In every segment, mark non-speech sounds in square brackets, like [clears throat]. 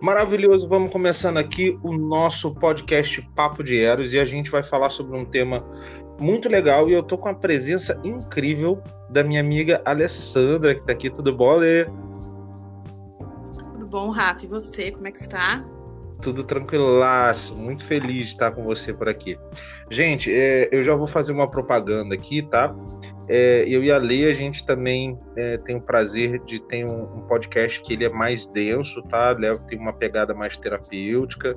Maravilhoso, vamos começando aqui o nosso podcast Papo de Eros e a gente vai falar sobre um tema muito legal e eu tô com a presença incrível da minha amiga Alessandra, que tá aqui. Tudo bom, Ale? Tudo bom, Rafa? E você, como é que está? Tudo tranquilaço, muito feliz de estar com você por aqui. Gente, é, eu já vou fazer uma propaganda aqui, tá? É, eu e a Lei, a gente também é, tem o prazer de ter um, um, podcast que ele é mais denso, tá? Leva, tem uma pegada mais terapêutica,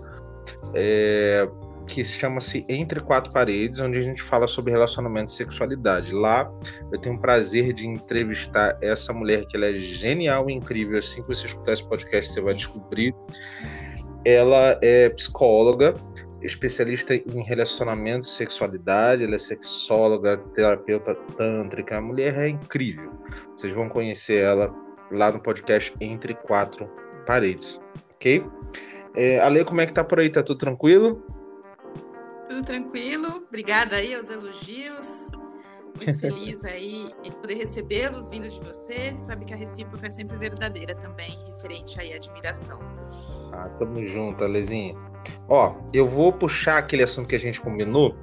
é, que chama-se Entre Quatro Paredes, onde a gente fala sobre relacionamento e sexualidade. Lá eu tenho o prazer de entrevistar essa mulher que ela é genial e incrível. Assim que você escutar esse podcast, você vai descobrir. Ela é psicóloga, especialista em relacionamento sexualidade, ela é sexóloga, terapeuta tântrica. A mulher é incrível. Vocês vão conhecer ela lá no podcast Entre Quatro Paredes, ok? É, Ale, como é que tá por aí? Tá tudo tranquilo? Tudo tranquilo. Obrigada aí aos elogios. Muito [laughs] feliz aí em poder recebê-los vindo de você. Sabe que a recíproca é sempre verdadeira também, referente aí à admiração. Ah, tamo junto, Alezinha. Ó, eu vou puxar aquele assunto que a gente combinou,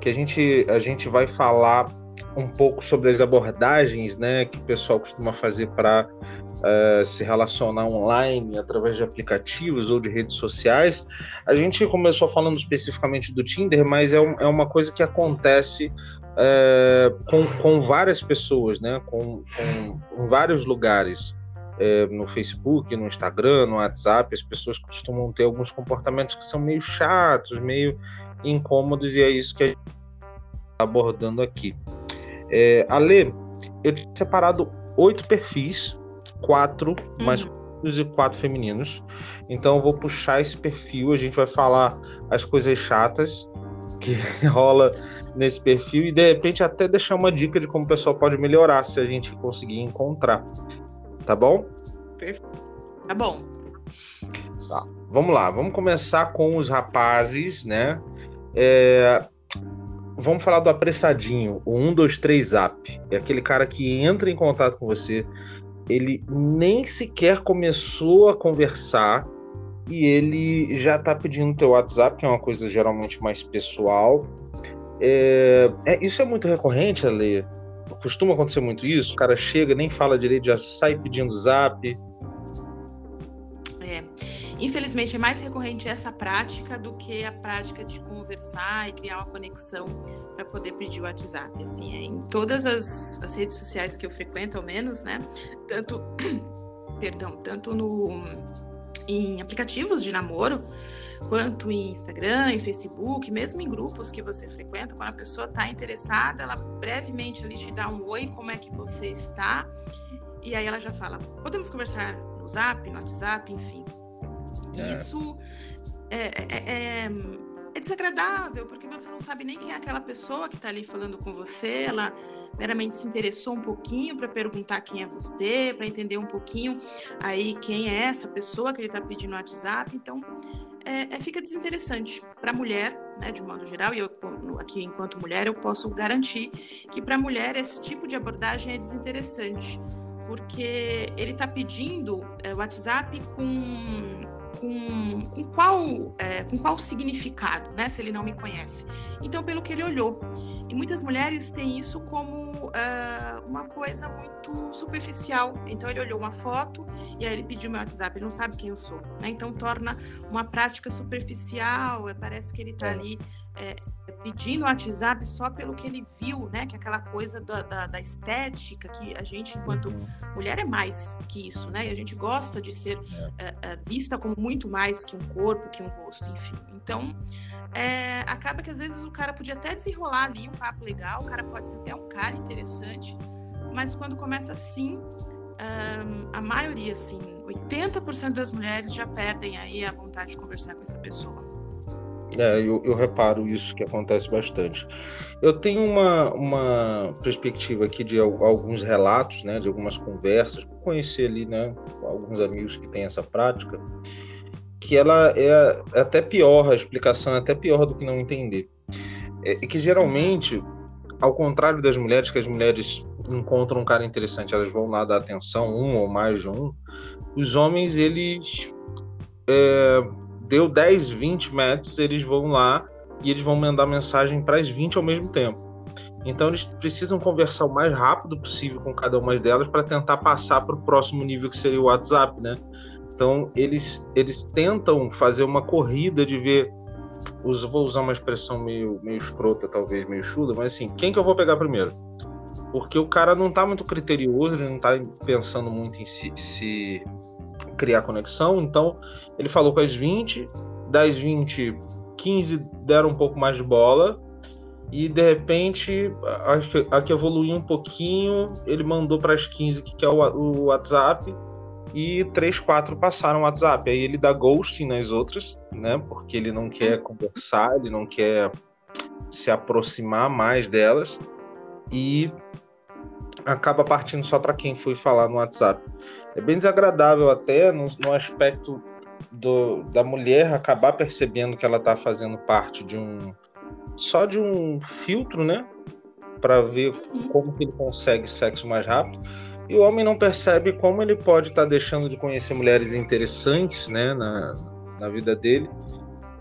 que a gente, a gente vai falar um pouco sobre as abordagens né, que o pessoal costuma fazer para uh, eh, se relacionar online através de aplicativos ou de redes sociais. A gente começou falando especificamente do Tinder, mas é, um, é uma coisa que acontece é, com, com várias pessoas, né? Com, com em vários lugares. É, no Facebook, no Instagram, no WhatsApp, as pessoas costumam ter alguns comportamentos que são meio chatos, meio incômodos, e é isso que a gente está abordando aqui. É, Ale, eu tinha separado oito perfis, quatro uhum. masculinos e quatro femininos. Então eu vou puxar esse perfil, a gente vai falar as coisas chatas que [laughs] rola nesse perfil e de repente até deixar uma dica de como o pessoal pode melhorar se a gente conseguir encontrar. Tá bom? Perfeito. Tá bom. Tá. Vamos lá, vamos começar com os rapazes, né? É... Vamos falar do apressadinho, o 123 Zap. É aquele cara que entra em contato com você, ele nem sequer começou a conversar e ele já tá pedindo teu WhatsApp, que é uma coisa geralmente mais pessoal. É, é, isso é muito recorrente, Ale? Costuma acontecer muito isso? O cara chega, nem fala direito, já sai pedindo zap. É. Infelizmente é mais recorrente essa prática do que a prática de conversar e criar uma conexão para poder pedir o WhatsApp. Assim, é, em todas as, as redes sociais que eu frequento, ao menos, né? Tanto, [clears throat] perdão, tanto no em aplicativos de namoro, quanto em Instagram, em Facebook, mesmo em grupos que você frequenta, quando a pessoa está interessada, ela brevemente ali te dá um oi, como é que você está? E aí ela já fala, podemos conversar no Zap, no WhatsApp, enfim. É. Isso é, é, é, é desagradável, porque você não sabe nem quem é aquela pessoa que está ali falando com você, ela meramente se interessou um pouquinho para perguntar quem é você, para entender um pouquinho aí quem é essa pessoa que ele está pedindo no WhatsApp. Então, é, é, fica desinteressante para a mulher, né, de modo geral, e eu aqui enquanto mulher eu posso garantir que para a mulher esse tipo de abordagem é desinteressante, porque ele está pedindo é, WhatsApp com com, com, qual, é, com qual significado, né? Se ele não me conhece. Então, pelo que ele olhou. E muitas mulheres têm isso como uh, uma coisa muito superficial. Então, ele olhou uma foto e aí ele pediu meu WhatsApp. Ele não sabe quem eu sou. Né? Então, torna uma prática superficial. Parece que ele está é. ali é, pedindo o WhatsApp só pelo que ele viu, né? Que é aquela coisa da, da, da, estética, que a gente, enquanto uhum. mulher, é mais que isso, né? E a gente gosta de ser é. É, é. vista como muito mais que um corpo, que um rosto, enfim. Então, é, acaba que às vezes o cara podia até desenrolar ali um papo legal, o cara pode ser até um cara interessante, mas quando começa assim, um, a maioria, assim, 80% das mulheres já perdem aí a vontade de conversar com essa pessoa. É, eu, eu, reparo isso que acontece bastante. Eu tenho uma, uma perspectiva aqui de alguns relatos, né, de algumas conversas, conhecer ali, né, alguns amigos que têm essa prática, que ela é até pior, a explicação é até pior do que não entender. É, é que geralmente, ao contrário das mulheres, que as mulheres encontram um cara interessante, elas vão lá dar atenção, um ou mais de um, os homens, eles é, deu 10, 20 matches, eles vão lá e eles vão mandar mensagem para as 20 ao mesmo tempo. Então eles precisam conversar o mais rápido possível com cada uma delas para tentar passar para o próximo nível que seria o WhatsApp, né? Então eles eles tentam fazer uma corrida de ver vou usar uma expressão meio meio escrota, talvez meio chuda, mas assim, quem que eu vou pegar primeiro? Porque o cara não está muito criterioso, ele não está pensando muito em se, se criar conexão, então ele falou com as 20, das 20, 15 deram um pouco mais de bola, e de repente a, a que evoluiu um pouquinho, ele mandou para as 15 que é o, o WhatsApp. E 3, 4 passaram o WhatsApp. Aí ele dá ghosting nas outras, né? Porque ele não quer conversar, ele não quer se aproximar mais delas. E acaba partindo só para quem foi falar no WhatsApp. É bem desagradável até no, no aspecto do, da mulher acabar percebendo que ela está fazendo parte de um só de um filtro, né? Para ver como que ele consegue sexo mais rápido. E o homem não percebe como ele pode estar tá deixando de conhecer mulheres interessantes, né, na, na vida dele,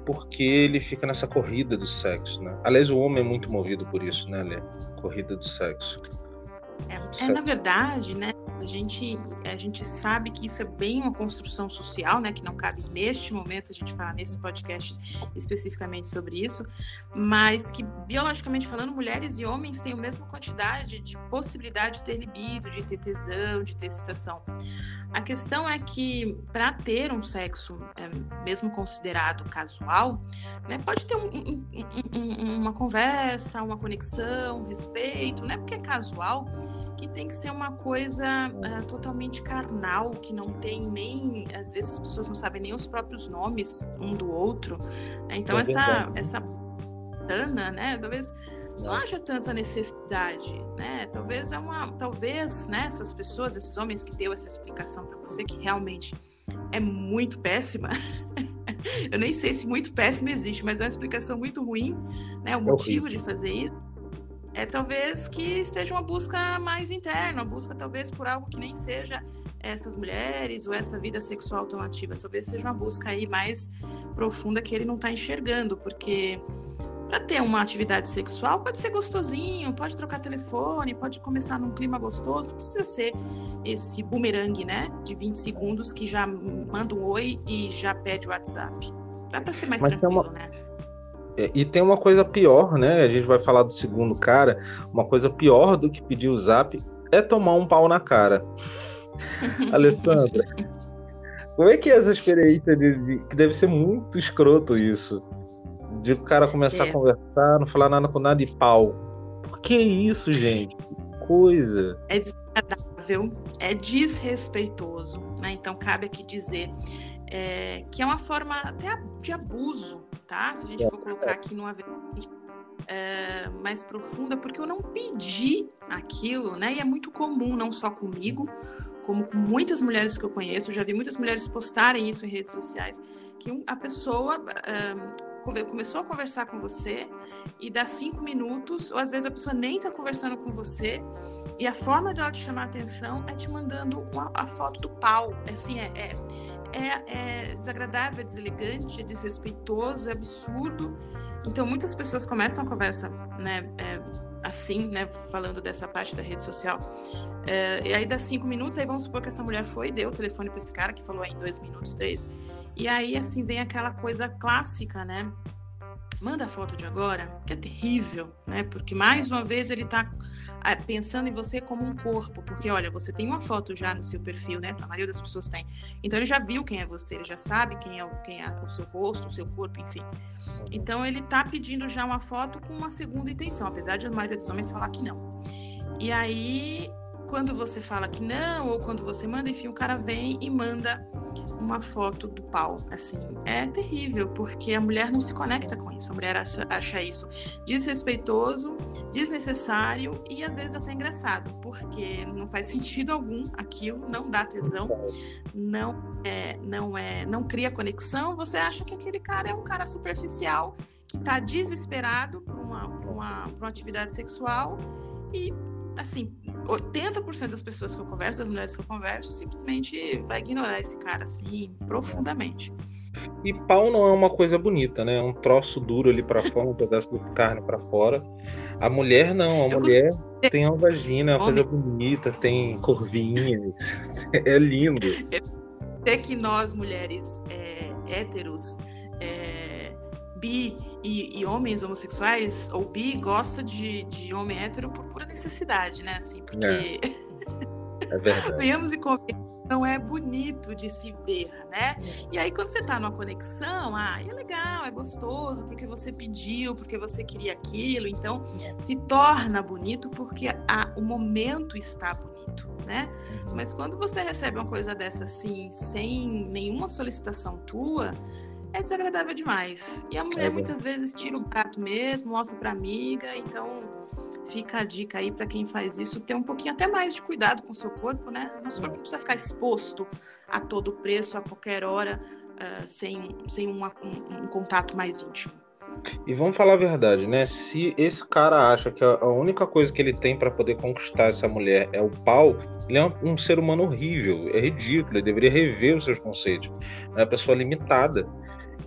porque ele fica nessa corrida do sexo, né? Aliás, o homem é muito movido por isso, né, Lê? Corrida do sexo. É, é, na verdade, né? A gente, a gente sabe que isso é bem uma construção social, né? Que não cabe neste momento a gente falar nesse podcast especificamente sobre isso, mas que biologicamente falando, mulheres e homens têm a mesma quantidade de possibilidade de ter libido, de ter tesão, de ter excitação. A questão é que para ter um sexo, é, mesmo considerado casual, né, pode ter um, um, um, uma conversa, uma conexão, um respeito, né? Porque é casual que tem que ser uma coisa uh, totalmente carnal, que não tem nem. Às vezes as pessoas não sabem nem os próprios nomes um do outro. Então, é essa, essa tana, né? Talvez não haja tanta necessidade, né? Talvez é uma, talvez, né? Essas pessoas, esses homens que deu essa explicação para você que realmente é muito péssima. [laughs] Eu nem sei se muito péssima existe, mas é uma explicação muito ruim, né? O é motivo de fazer isso é talvez que esteja uma busca mais interna, uma busca talvez por algo que nem seja essas mulheres ou essa vida sexual tão ativa, talvez seja uma busca aí mais profunda que ele não está enxergando, porque para ter uma atividade sexual pode ser gostosinho, pode trocar telefone, pode começar num clima gostoso, não precisa ser esse bumerangue, né, de 20 segundos que já manda um oi e já pede o WhatsApp. Dá para ser mais Mas tranquilo, uma... né? É, e tem uma coisa pior, né? A gente vai falar do segundo cara. Uma coisa pior do que pedir o zap é tomar um pau na cara. [laughs] Alessandra, como é que é essa experiência de, de, que deve ser muito escroto isso? De o cara começar é. a conversar, não falar nada com nada e pau. Por que isso, gente? Que coisa. É desagradável, é desrespeitoso, né? Então cabe aqui dizer é, que é uma forma até de abuso, tá? Se a gente for colocar aqui numa é, mais profunda, porque eu não pedi aquilo, né? E é muito comum, não só comigo, como com muitas mulheres que eu conheço, eu já vi muitas mulheres postarem isso em redes sociais, que a pessoa é, começou a conversar com você e dá cinco minutos, ou às vezes a pessoa nem está conversando com você, e a forma de ela te chamar a atenção é te mandando uma, a foto do pau. Assim, é, é é, é desagradável, é deselegante, é desrespeitoso, é absurdo. Então, muitas pessoas começam a conversa, né, é, assim, né, falando dessa parte da rede social. É, e aí dá cinco minutos, aí vamos supor que essa mulher foi, deu o telefone para esse cara que falou aí em dois minutos, três. E aí, assim, vem aquela coisa clássica, né? Manda a foto de agora, que é terrível, né? Porque mais uma vez ele está pensando em você como um corpo, porque olha, você tem uma foto já no seu perfil, né? A maioria das pessoas tem. Então ele já viu quem é você, ele já sabe quem é o, quem é o seu rosto, o seu corpo, enfim. Então ele tá pedindo já uma foto com uma segunda intenção, apesar de a maioria dos homens falar que não. E aí quando você fala que não, ou quando você manda, enfim, o cara vem e manda uma foto do pau. Assim, é terrível, porque a mulher não se conecta com isso. A mulher acha, acha isso desrespeitoso, desnecessário e às vezes até engraçado, porque não faz sentido algum aquilo, não dá tesão, não é, não é, não cria conexão. Você acha que aquele cara é um cara superficial que está desesperado por uma, por uma, por uma atividade sexual e assim, 80% das pessoas que eu converso, das mulheres que eu converso, simplesmente vai ignorar esse cara, assim, profundamente. E pau não é uma coisa bonita, né? É um troço duro ali para fora, um pedaço de carne para fora. A mulher não, a eu mulher costumo... tem uma vagina, é uma coisa bonita, tem curvinhas. [laughs] é lindo. Até que nós, mulheres é, héteros, é, bi e, e, homens homossexuais, ou bi, gosta de, de homem hétero por pura necessidade, né? Assim, porque. É. [laughs] É verdade. Venhamos e não é bonito de se ver, né? E aí, quando você tá numa conexão, ah, é legal, é gostoso, porque você pediu, porque você queria aquilo, então se torna bonito porque a, o momento está bonito, né? Uhum. Mas quando você recebe uma coisa dessa assim, sem nenhuma solicitação tua, é desagradável demais. E a mulher é muitas vezes tira o prato mesmo, mostra pra amiga, então fica a dica aí para quem faz isso, ter um pouquinho até mais de cuidado com o seu corpo, né? Nosso corpo não precisa ficar exposto a todo preço, a qualquer hora, uh, sem, sem um, um, um, contato mais íntimo. E vamos falar a verdade, né? Se esse cara acha que a única coisa que ele tem para poder conquistar essa mulher é o pau, ele é um, um, ser humano horrível, é ridículo, ele deveria rever os seus conceitos. É uma pessoa limitada.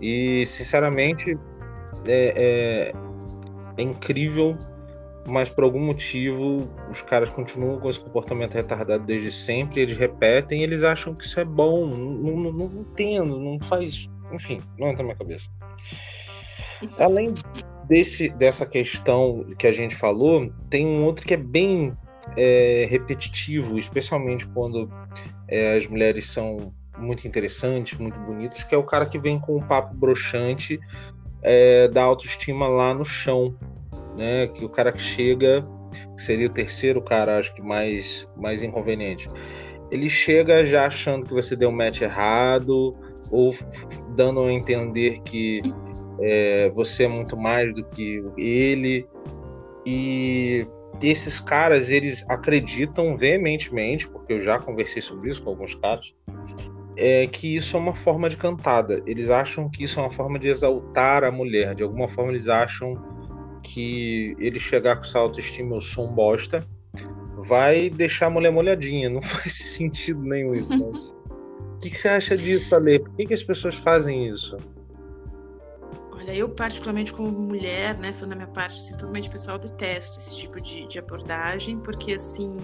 E, sinceramente, é, é, é incrível mas por algum motivo os caras continuam com esse comportamento retardado desde sempre, eles repetem, eles acham que isso é bom, não, não, não entendo, não faz, enfim, não entra na minha cabeça. Além desse, dessa questão que a gente falou, tem um outro que é bem é, repetitivo, especialmente quando é, as mulheres são muito interessantes, muito bonitas, que é o cara que vem com um papo broxante é, da autoestima lá no chão, né? Que o cara que chega, que seria o terceiro cara, acho que mais, mais inconveniente. Ele chega já achando que você deu um match errado, ou dando a entender que é, você é muito mais do que ele. E esses caras, eles acreditam veementemente, porque eu já conversei sobre isso com alguns caras, é que isso é uma forma de cantada. Eles acham que isso é uma forma de exaltar a mulher. De alguma forma, eles acham que ele chegar com essa autoestima, eu sou bosta, vai deixar a mulher molhadinha. Não [laughs] faz sentido nenhum isso. Né? o que, que, você acha disso, Ale? Por que, que as pessoas fazem isso? Olha, eu particularmente como mulher, né, falando da minha parte, simplesmente pessoal, detesto esse tipo de, de abordagem, porque assim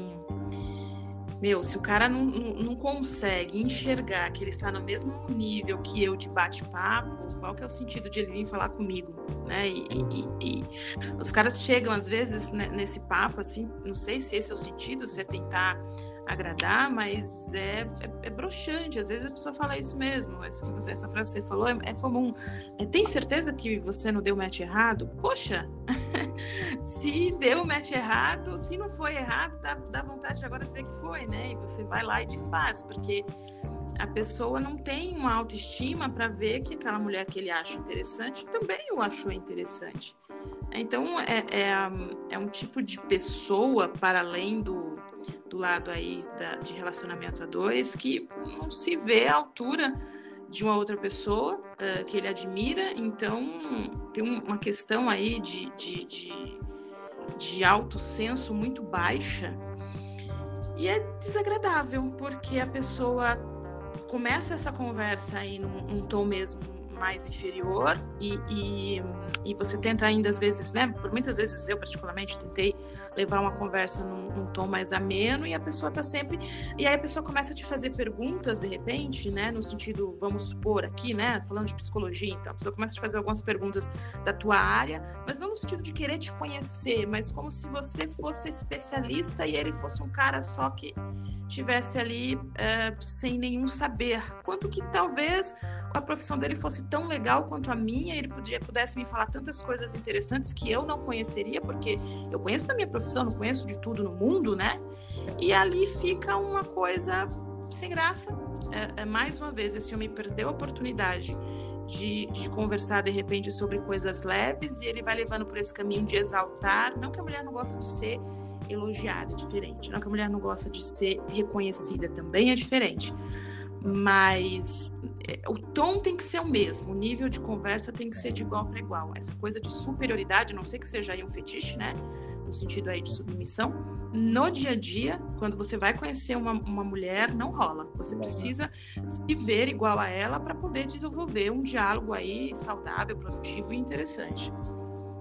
meu, se o cara não, não, não, consegue enxergar que ele está no mesmo nível que eu de bate-papo, qual que é o sentido de ele vir falar comigo, né? E, e, e os caras chegam, às vezes, né, nesse papo, assim, não sei se esse é o sentido, se é tentar agradar, mas é, é, é broxante. Às vezes a pessoa fala isso mesmo. Essa, essa frase que você falou é, é comum. É, tem certeza que você não deu match errado? Poxa, [laughs] se deu match errado, se não foi errado, dá, dá vontade de agora dizer que foi, né? E você vai lá e desfaz, porque a pessoa não tem uma autoestima para ver que aquela mulher que ele acha interessante também o achou interessante. Então, é, é, é um tipo de pessoa, para além do, do lado aí da, de relacionamento a dois que não se vê à altura de uma outra pessoa uh, que ele admira, então tem uma questão aí de, de, de, de alto senso muito baixa e é desagradável porque a pessoa começa essa conversa aí num, num tom mesmo mais inferior e, e, e, você tenta ainda às vezes, né? Por muitas vezes eu particularmente tentei levar uma conversa num, num, tom mais ameno e a pessoa tá sempre. E aí a pessoa começa a te fazer perguntas de repente, né? No sentido, vamos supor aqui, né? Falando de psicologia, então, a pessoa começa a te fazer algumas perguntas da tua área, mas não no sentido de querer te conhecer, mas como se você fosse especialista e ele fosse um cara só que tivesse ali é, sem nenhum saber. Quanto que talvez a profissão dele fosse tão legal quanto a minha, ele podia, pudesse me falar tantas coisas interessantes que eu não conheceria, porque eu conheço da minha profissão, não conheço de tudo no mundo, né? E ali fica uma coisa sem graça. É, é mais uma vez, esse homem perdeu a oportunidade de, de, conversar de repente sobre coisas leves e ele vai levando por esse caminho de exaltar. Não que a mulher não gosta de ser elogiada, é diferente. Não que a mulher não gosta de ser reconhecida, também é diferente. Mas é, o tom tem que ser o mesmo, o nível de conversa tem que ser de igual para igual. Essa coisa de superioridade, não sei que seja aí um fetiche, né? No sentido aí de submissão, no dia a dia, quando você vai conhecer uma, uma mulher, não rola. Você não. precisa se ver igual a ela para poder desenvolver um diálogo aí saudável, produtivo e interessante.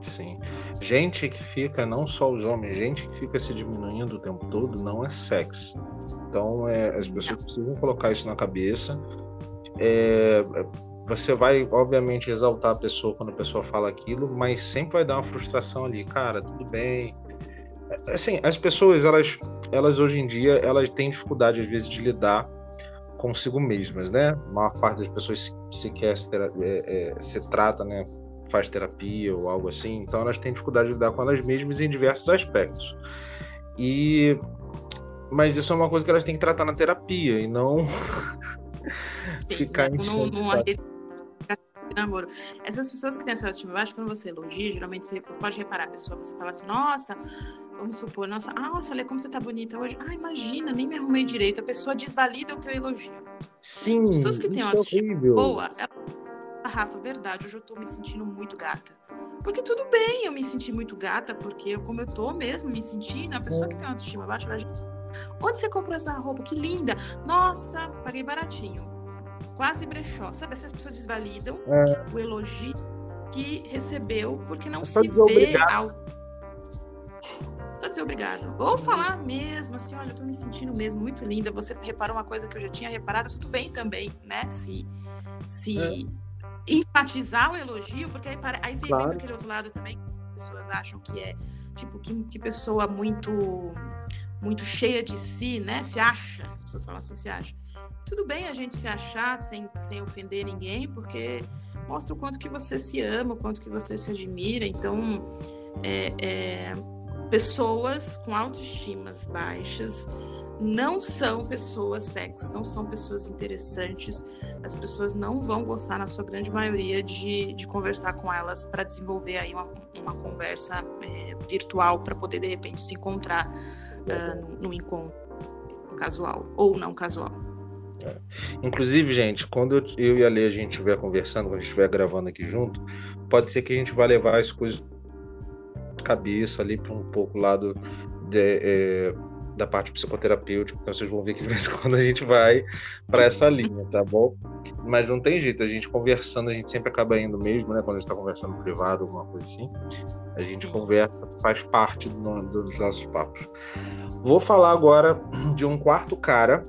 Sim. Gente que fica, não só os homens, gente que fica se diminuindo o tempo todo, não é sexo. Então, é, as pessoas precisam colocar isso na cabeça. É, você vai, obviamente, exaltar a pessoa quando a pessoa fala aquilo, mas sempre vai dar uma frustração ali. Cara, tudo bem. É, assim, as pessoas, elas, elas hoje em dia, elas têm dificuldade, às vezes, de lidar consigo mesmas, né? A maior parte das pessoas sequer se, é, é, se trata, né? Faz terapia ou algo assim, então elas têm dificuldade de lidar com elas mesmas em diversos aspectos. E mas isso é uma coisa que elas têm que tratar na terapia e não [laughs] ficar em namoro. Essas pessoas que têm essa autoestima baixa, quando você elogia, geralmente você pode reparar a pessoa, você fala assim, nossa, vamos supor, nossa, ah, nossa, Lê, como você tá bonita hoje. Ah, imagina, nem me arrumei direito. A pessoa desvalida o teu elogio. Sim, As pessoas que têm é autoestima é boa, Rafa, verdade, hoje eu tô me sentindo muito gata. Porque tudo bem eu me sentir muito gata, porque como eu tô mesmo me sentindo, a pessoa que tem uma autoestima baixa vai Onde você comprou essa roupa? Que linda! Nossa, paguei baratinho. Quase brechó. Sabe, essas pessoas desvalidam é. o elogio que recebeu porque não se vê ao. Tô desobrigado. Ou falar mesmo, assim, olha, eu tô me sentindo mesmo muito linda. Você reparou uma coisa que eu já tinha reparado, tudo bem também, né? Se, se é enfatizar o elogio, porque aí, aí vem, claro. vem aquele outro lado também, que as pessoas acham que é tipo que, que pessoa muito muito cheia de si, né? Se acha, as pessoas falam assim, se acha. Tudo bem a gente se achar sem, sem ofender ninguém, porque mostra o quanto que você se ama, o quanto que você se admira. Então, é, é, pessoas com autoestimas baixas não são pessoas sexy, não são pessoas interessantes, as pessoas não vão gostar, na sua grande maioria, de, de conversar com elas para desenvolver aí uma, uma conversa é, virtual para poder, de repente, se encontrar uh, no encontro casual ou não casual. É. Inclusive, gente, quando eu, eu, e a Lê a gente estiver conversando, quando a gente estiver gravando aqui junto, pode ser que a gente vá levar as coisas cabeça ali para um pouco lado de, é, da parte psicoterapêutica, então vocês vão ver que de vez em quando a gente vai para essa linha, tá bom? Mas não tem jeito, a gente conversando, a gente sempre acaba indo mesmo, né? Quando a gente está conversando privado, alguma coisa assim, a gente conversa, faz parte do, dos nossos papos. Vou falar agora de um quarto cara,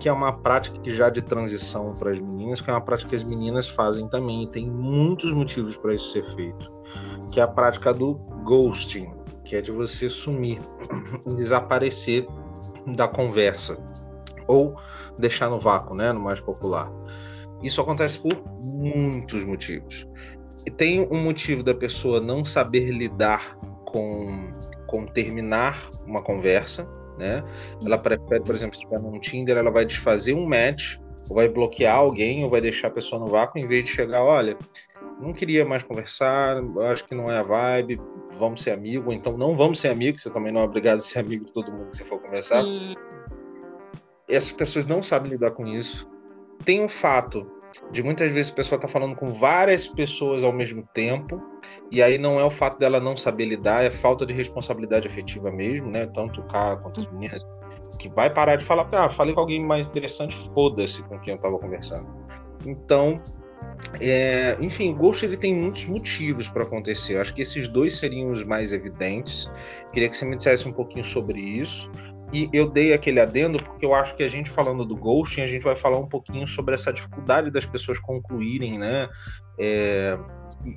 que é uma prática que já de transição para as meninas, que é uma prática que as meninas fazem também, e tem muitos motivos para isso ser feito, que é a prática do ghosting que é de você sumir, [clears throat] desaparecer da conversa ou deixar no vácuo, né, no mais popular. Isso acontece por muitos motivos. E tem um motivo da pessoa não saber lidar com, com terminar uma conversa, né? Ela prefere, por exemplo, se estiver num Tinder, ela vai desfazer um match, ou vai bloquear alguém, ou vai deixar a pessoa no vácuo, em vez de chegar, olha, não queria mais conversar, acho que não é a vibe, vamos ser amigos, ou então não vamos ser amigos, você também não é obrigado a ser amigo de todo mundo que você for conversar. E... Essas pessoas não sabem lidar com isso. Tem um fato de muitas vezes a pessoa está falando com várias pessoas ao mesmo tempo, e aí não é o fato dela não saber lidar, é falta de responsabilidade afetiva mesmo, né? Tanto o cara quanto as meninas, que vai parar de falar, ah, falei com alguém mais interessante, foda-se com quem eu estava conversando. Então, é, enfim, o Ghost ele tem muitos motivos para acontecer. Eu acho que esses dois seriam os mais evidentes. Queria que você me dissesse um pouquinho sobre isso. E eu dei aquele adendo porque eu acho que a gente falando do ghosting, a gente vai falar um pouquinho sobre essa dificuldade das pessoas concluírem, né? É,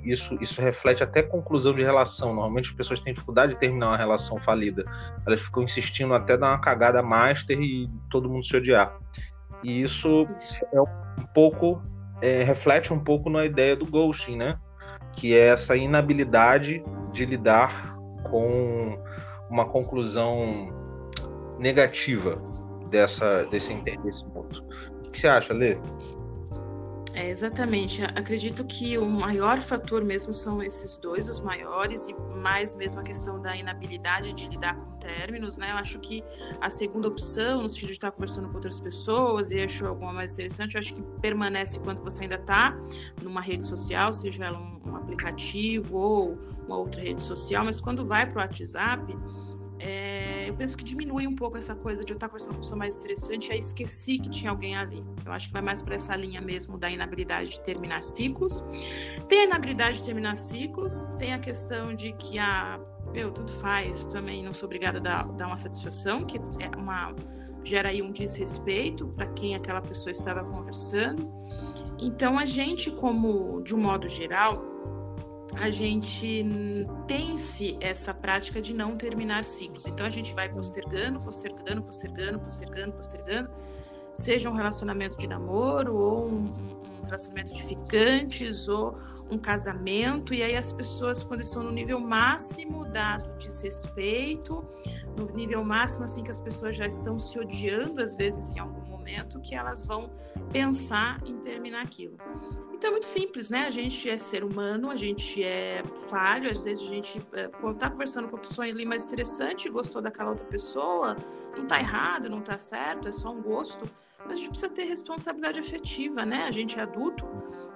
isso, isso reflete até conclusão de relação. Normalmente as pessoas têm dificuldade de terminar uma relação falida. Elas ficam insistindo até dar uma cagada master e todo mundo se odiar. E isso é um pouco é, reflete um pouco na ideia do ghosting, né? Que é essa inabilidade de lidar com uma conclusão negativa dessa, desse mútuo. O que você acha, Lê? É, exatamente. Acredito que o maior fator mesmo são esses dois, os maiores, e mais mesmo a questão da inabilidade de lidar com términos, né? Eu acho que a segunda opção, no sentido de estar conversando com outras pessoas e acho alguma mais interessante, eu acho que permanece enquanto você ainda está numa rede social, seja ela um, um aplicativo ou uma outra rede social, mas quando vai para o WhatsApp, é, eu penso que diminui um pouco essa coisa de eu estar conversando com uma pessoa mais estressante e aí esqueci que tinha alguém ali. Eu acho que vai mais para essa linha mesmo da inabilidade de terminar ciclos. Tem a inabilidade de terminar ciclos, tem a questão de que a. Meu, tudo faz, também não sou obrigada a dar, dar uma satisfação, que é uma gera aí um desrespeito para quem aquela pessoa estava conversando. Então, a gente, como de um modo geral, a gente tem-se essa prática de não terminar ciclos. Então a gente vai postergando, postergando, postergando, postergando, postergando, seja um relacionamento de namoro ou um, um relacionamento de ficantes ou um casamento, e aí as pessoas, quando estão no nível máximo dado desrespeito, no nível máximo assim que as pessoas já estão se odiando às vezes em algum momento, que elas vão pensar em terminar aquilo. Então é muito simples, né? A gente é ser humano, a gente é falho, às vezes a gente é, tá conversando com uma pessoa ali mais interessante, gostou daquela outra pessoa, não tá errado, não tá certo, é só um gosto. Mas a gente precisa ter responsabilidade afetiva, né? A gente é adulto.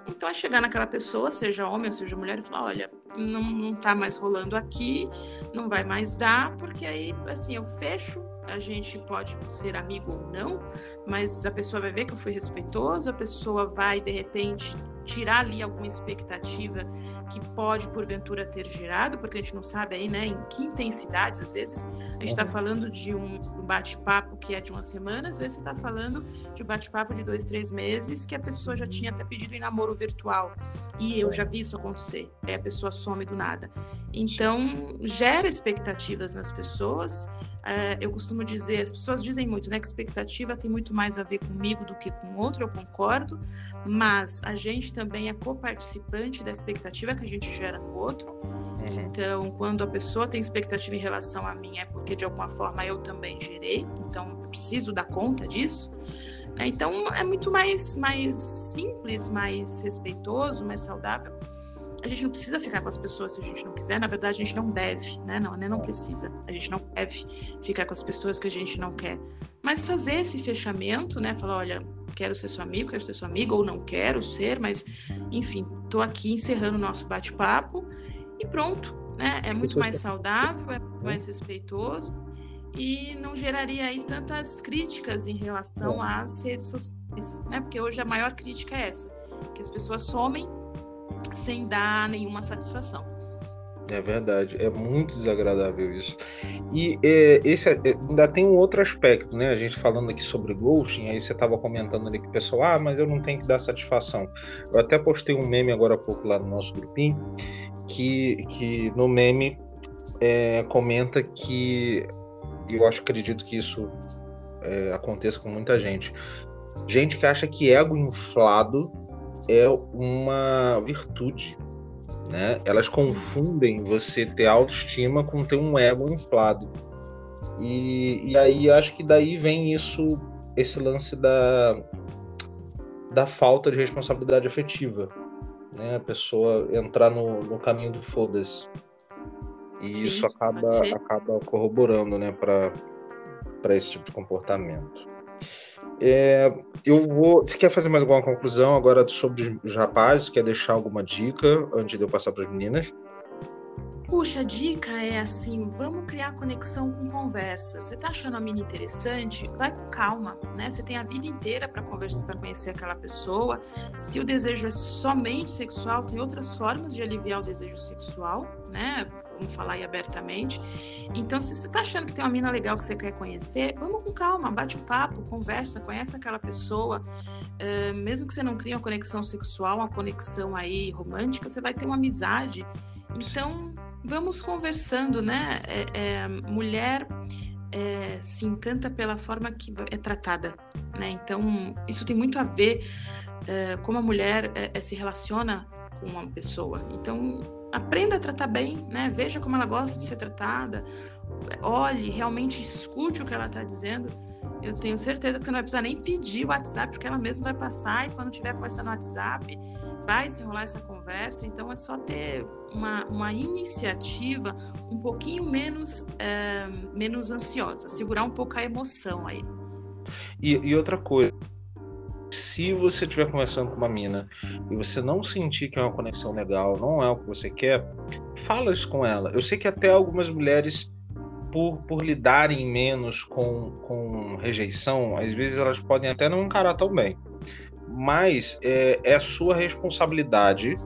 Então é chegar naquela pessoa, seja homem ou seja mulher, e falar, olha, não, não tá mais rolando aqui, não vai mais dar, porque aí, assim, eu fecho a gente pode ser amigo ou não, mas a pessoa vai ver que eu fui respeitoso, a pessoa vai, de repente, tirar ali alguma expectativa que pode, porventura, ter gerado, porque a gente não sabe aí, né, em que intensidades, às vezes, a gente está uhum. falando de um bate-papo que é de uma semana, às vezes você está falando de um bate-papo de dois, três meses, que a pessoa já tinha até pedido em namoro virtual, e eu já vi isso acontecer, aí a pessoa some do nada. Então, gera expectativas nas pessoas, é, eu costumo dizer, as pessoas dizem muito, né, que expectativa tem muito mais a ver comigo do que com outro, eu concordo, mas a gente também é coparticipante da expectativa que a gente gera no outro. Uhum. Então, quando a pessoa tem expectativa em relação a mim, é porque de alguma forma eu também gerei, então eu preciso dar conta disso. Né? Então, é muito mais, mais simples, mais respeitoso, mais saudável a gente não precisa ficar com as pessoas se a gente não quiser. Na verdade, a gente não deve, né? Não, né? Não precisa. A gente não deve ficar com as pessoas que a gente não quer. Mas fazer esse fechamento, né? Falar, olha, quero ser seu amigo, quero ser sua amiga, ou não quero ser, mas, enfim, tô aqui encerrando o nosso bate-papo e pronto, né? É muito mais saudável, é muito mais respeitoso e não geraria aí tantas críticas em relação às redes sociais, né? Porque hoje a maior crítica é essa, que as pessoas somem sem dar nenhuma satisfação. É verdade, é muito desagradável isso. E é, esse é, ainda tem um outro aspecto, né? A gente falando aqui sobre ghosting, aí você estava comentando ali que o pessoal, ah, mas eu não tenho que dar satisfação. Eu até postei um meme agora há pouco lá no nosso grupinho, que, que no meme é, comenta que, eu acho, acredito que isso é, aconteça com muita gente. Gente que acha que ego inflado é uma virtude. Né? Elas confundem você ter autoestima com ter um ego inflado. E, e aí acho que daí vem isso, esse lance da, da falta de responsabilidade afetiva. Né? A pessoa entrar no, no caminho do foda-se. E Sim, isso acaba, acaba corroborando né, para esse tipo de comportamento. É, eu vou. Você quer fazer mais alguma conclusão agora sobre os rapazes? Quer deixar alguma dica antes de eu passar para as meninas? Puxa, a dica é assim: vamos criar conexão com conversa. Você tá achando a mina interessante? Vai com calma, né? Você tem a vida inteira para conversar, para conhecer aquela pessoa. Se o desejo é somente sexual, tem outras formas de aliviar o desejo sexual, né? Vamos falar aí abertamente. Então, se você está achando que tem uma mina legal que você quer conhecer, vamos com calma, bate um papo, conversa, conhece aquela pessoa. Uh, mesmo que você não crie uma conexão sexual, uma conexão aí romântica, você vai ter uma amizade. Então, vamos conversando, né? É, é, mulher é, se encanta pela forma que é tratada, né? Então, isso tem muito a ver é, como a mulher é, se relaciona com uma pessoa. Então, aprenda a tratar bem, né? Veja como ela gosta de ser tratada. Olhe, realmente escute o que ela está dizendo. Eu tenho certeza que você não vai precisar nem pedir o WhatsApp, porque ela mesma vai passar e quando tiver conversando no WhatsApp, vai desenrolar essa conversa. Então é só ter uma, uma iniciativa um pouquinho menos, é, menos ansiosa, segurar um pouco a emoção aí. E, e outra coisa, se você estiver conversando com uma mina e você não sentir que é uma conexão legal, não é o que você quer, fala isso com ela. Eu sei que até algumas mulheres por, por lidarem menos com, com rejeição, às vezes elas podem até não encarar tão bem. Mas é, é sua responsabilidade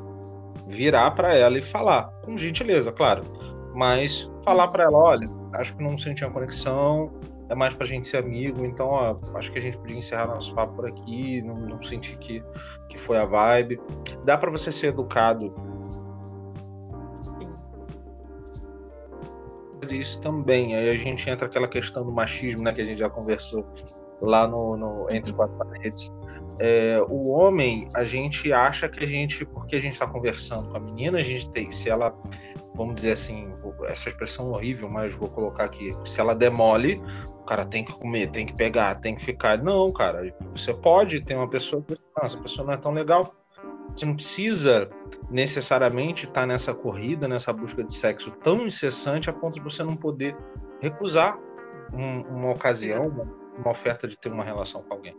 virar para ela e falar, com gentileza, claro. Mas falar para ela, olha, acho que não senti uma conexão, é mais pra gente ser amigo, então ó, acho que a gente podia encerrar nosso papo por aqui, não, não senti que, que foi a vibe. Dá para você ser educado isso também. Aí a gente entra aquela questão do machismo, né, que a gente já conversou lá no, no Entre Quatro Paredes. É, o homem, a gente acha que a gente, porque a gente está conversando com a menina, a gente tem, se ela, vamos dizer assim, essa expressão horrível, mas vou colocar aqui, se ela demole, o cara tem que comer, tem que pegar, tem que ficar. Não, cara, você pode ter uma pessoa que, não, essa pessoa não é tão legal. Você não precisa necessariamente estar tá nessa corrida, nessa busca de sexo tão incessante a ponto de você não poder recusar um, uma ocasião, uma, uma oferta de ter uma relação com alguém.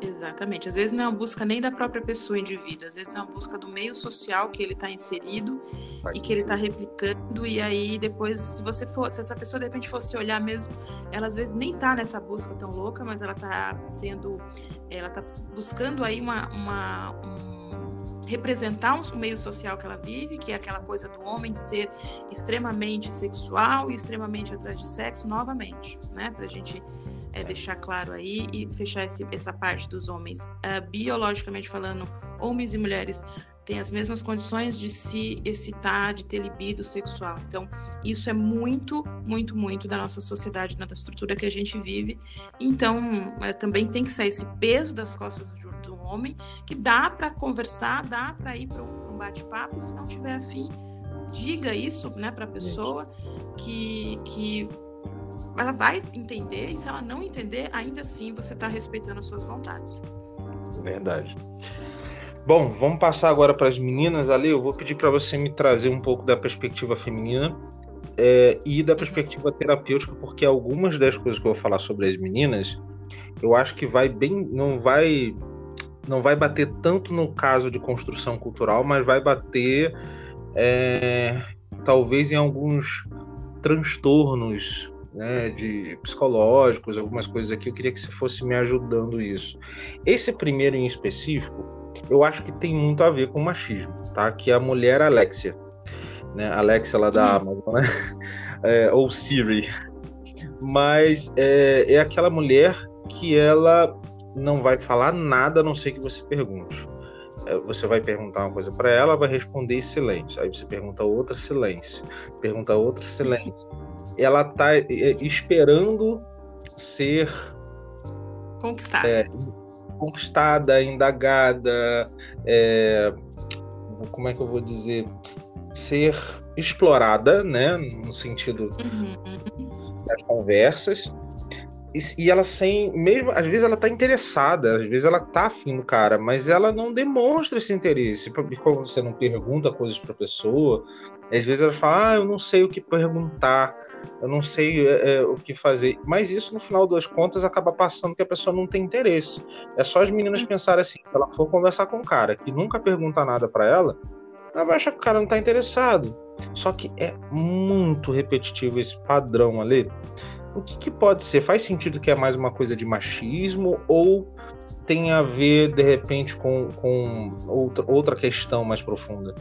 Exatamente. Às vezes não é uma busca nem da própria pessoa, indivíduo, às vezes é uma busca do meio social que ele está inserido Vai e que ele está replicando. E aí, depois, se você for, se essa pessoa de repente fosse olhar mesmo, ela às vezes nem está nessa busca tão louca, mas ela está sendo, ela está buscando aí uma, uma um, representar um meio social que ela vive, que é aquela coisa do homem ser extremamente sexual e extremamente atrás de sexo, novamente, né? Para a gente é, deixar claro aí e fechar esse, essa parte dos homens. Uh, biologicamente falando, homens e mulheres têm as mesmas condições de se excitar, de ter libido sexual. Então, isso é muito, muito, muito da nossa sociedade, da estrutura que a gente vive. Então, é, também tem que sair esse peso das costas do, do homem, que dá para conversar, dá para ir para um, um bate-papo, se não tiver afim, diga isso né, para a pessoa que, que ela vai entender, e se ela não entender, ainda assim você está respeitando as suas vontades. Verdade. Bom, vamos passar agora para as meninas ali. Eu vou pedir para você me trazer um pouco da perspectiva feminina é, e da perspectiva terapêutica, porque algumas das coisas que eu vou falar sobre as meninas, eu acho que vai bem, não vai, não vai bater tanto no caso de construção cultural, mas vai bater é, talvez em alguns transtornos né, de psicológicos, algumas coisas aqui, eu queria que você fosse me ajudando isso. Esse primeiro em específico, eu acho que tem muito a ver com machismo, tá? Que é a mulher Alexia, né? Alexia lá da uhum. Amazon, né? [laughs] É, ou Siri. Mas é, é aquela mulher que ela não vai falar nada a não ser que você pergunte. É, você vai perguntar uma coisa para ela, vai responder silêncio. Aí você pergunta outra, silêncio. Pergunta outra, silêncio ela tá é, esperando ser conquistada, é, conquistada, indagada, é, como é que eu vou dizer, ser explorada, né, no sentido uhum. das conversas. E, e, ela sem, mesmo às vezes ela tá interessada, às vezes ela tá afim do cara, mas ela não demonstra esse interesse. Porque quando você não pergunta coisas para pessoa, às vezes ela fala, ah, eu não sei o que perguntar eu não sei é, é, o que fazer. Mas isso, no final das contas, acaba passando que a pessoa não tem interesse. É só as meninas pensarem assim: se ela for conversar com um cara que nunca pergunta nada para ela, ela vai achar que o cara não tá interessado. Só que é muito repetitivo esse padrão ali. O que, que pode ser? Faz sentido que é mais uma coisa de machismo ou tem a ver, de repente, com, com outra, outra questão mais profunda?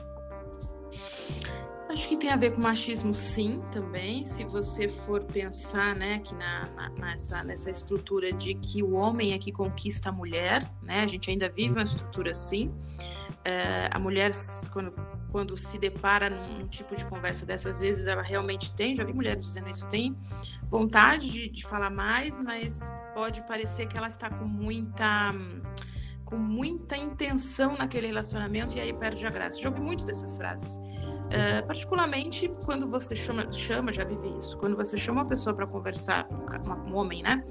Acho que tem a ver com machismo, sim, também. Se você for pensar, né, que na, na, nessa, nessa estrutura de que o homem é que conquista a mulher, né, a gente ainda vive uma estrutura assim. É, a mulher, quando, quando se depara num, tipo de conversa dessas vezes, ela realmente tem, já vi mulheres dizendo isso, tem vontade de, de falar mais, mas pode parecer que ela está com muita com muita intenção naquele relacionamento e aí perde a graça. Já ouvi muito dessas frases. Uh, particularmente quando você chama, chama, já vivi isso, quando você chama uma pessoa para conversar, um, homem, né?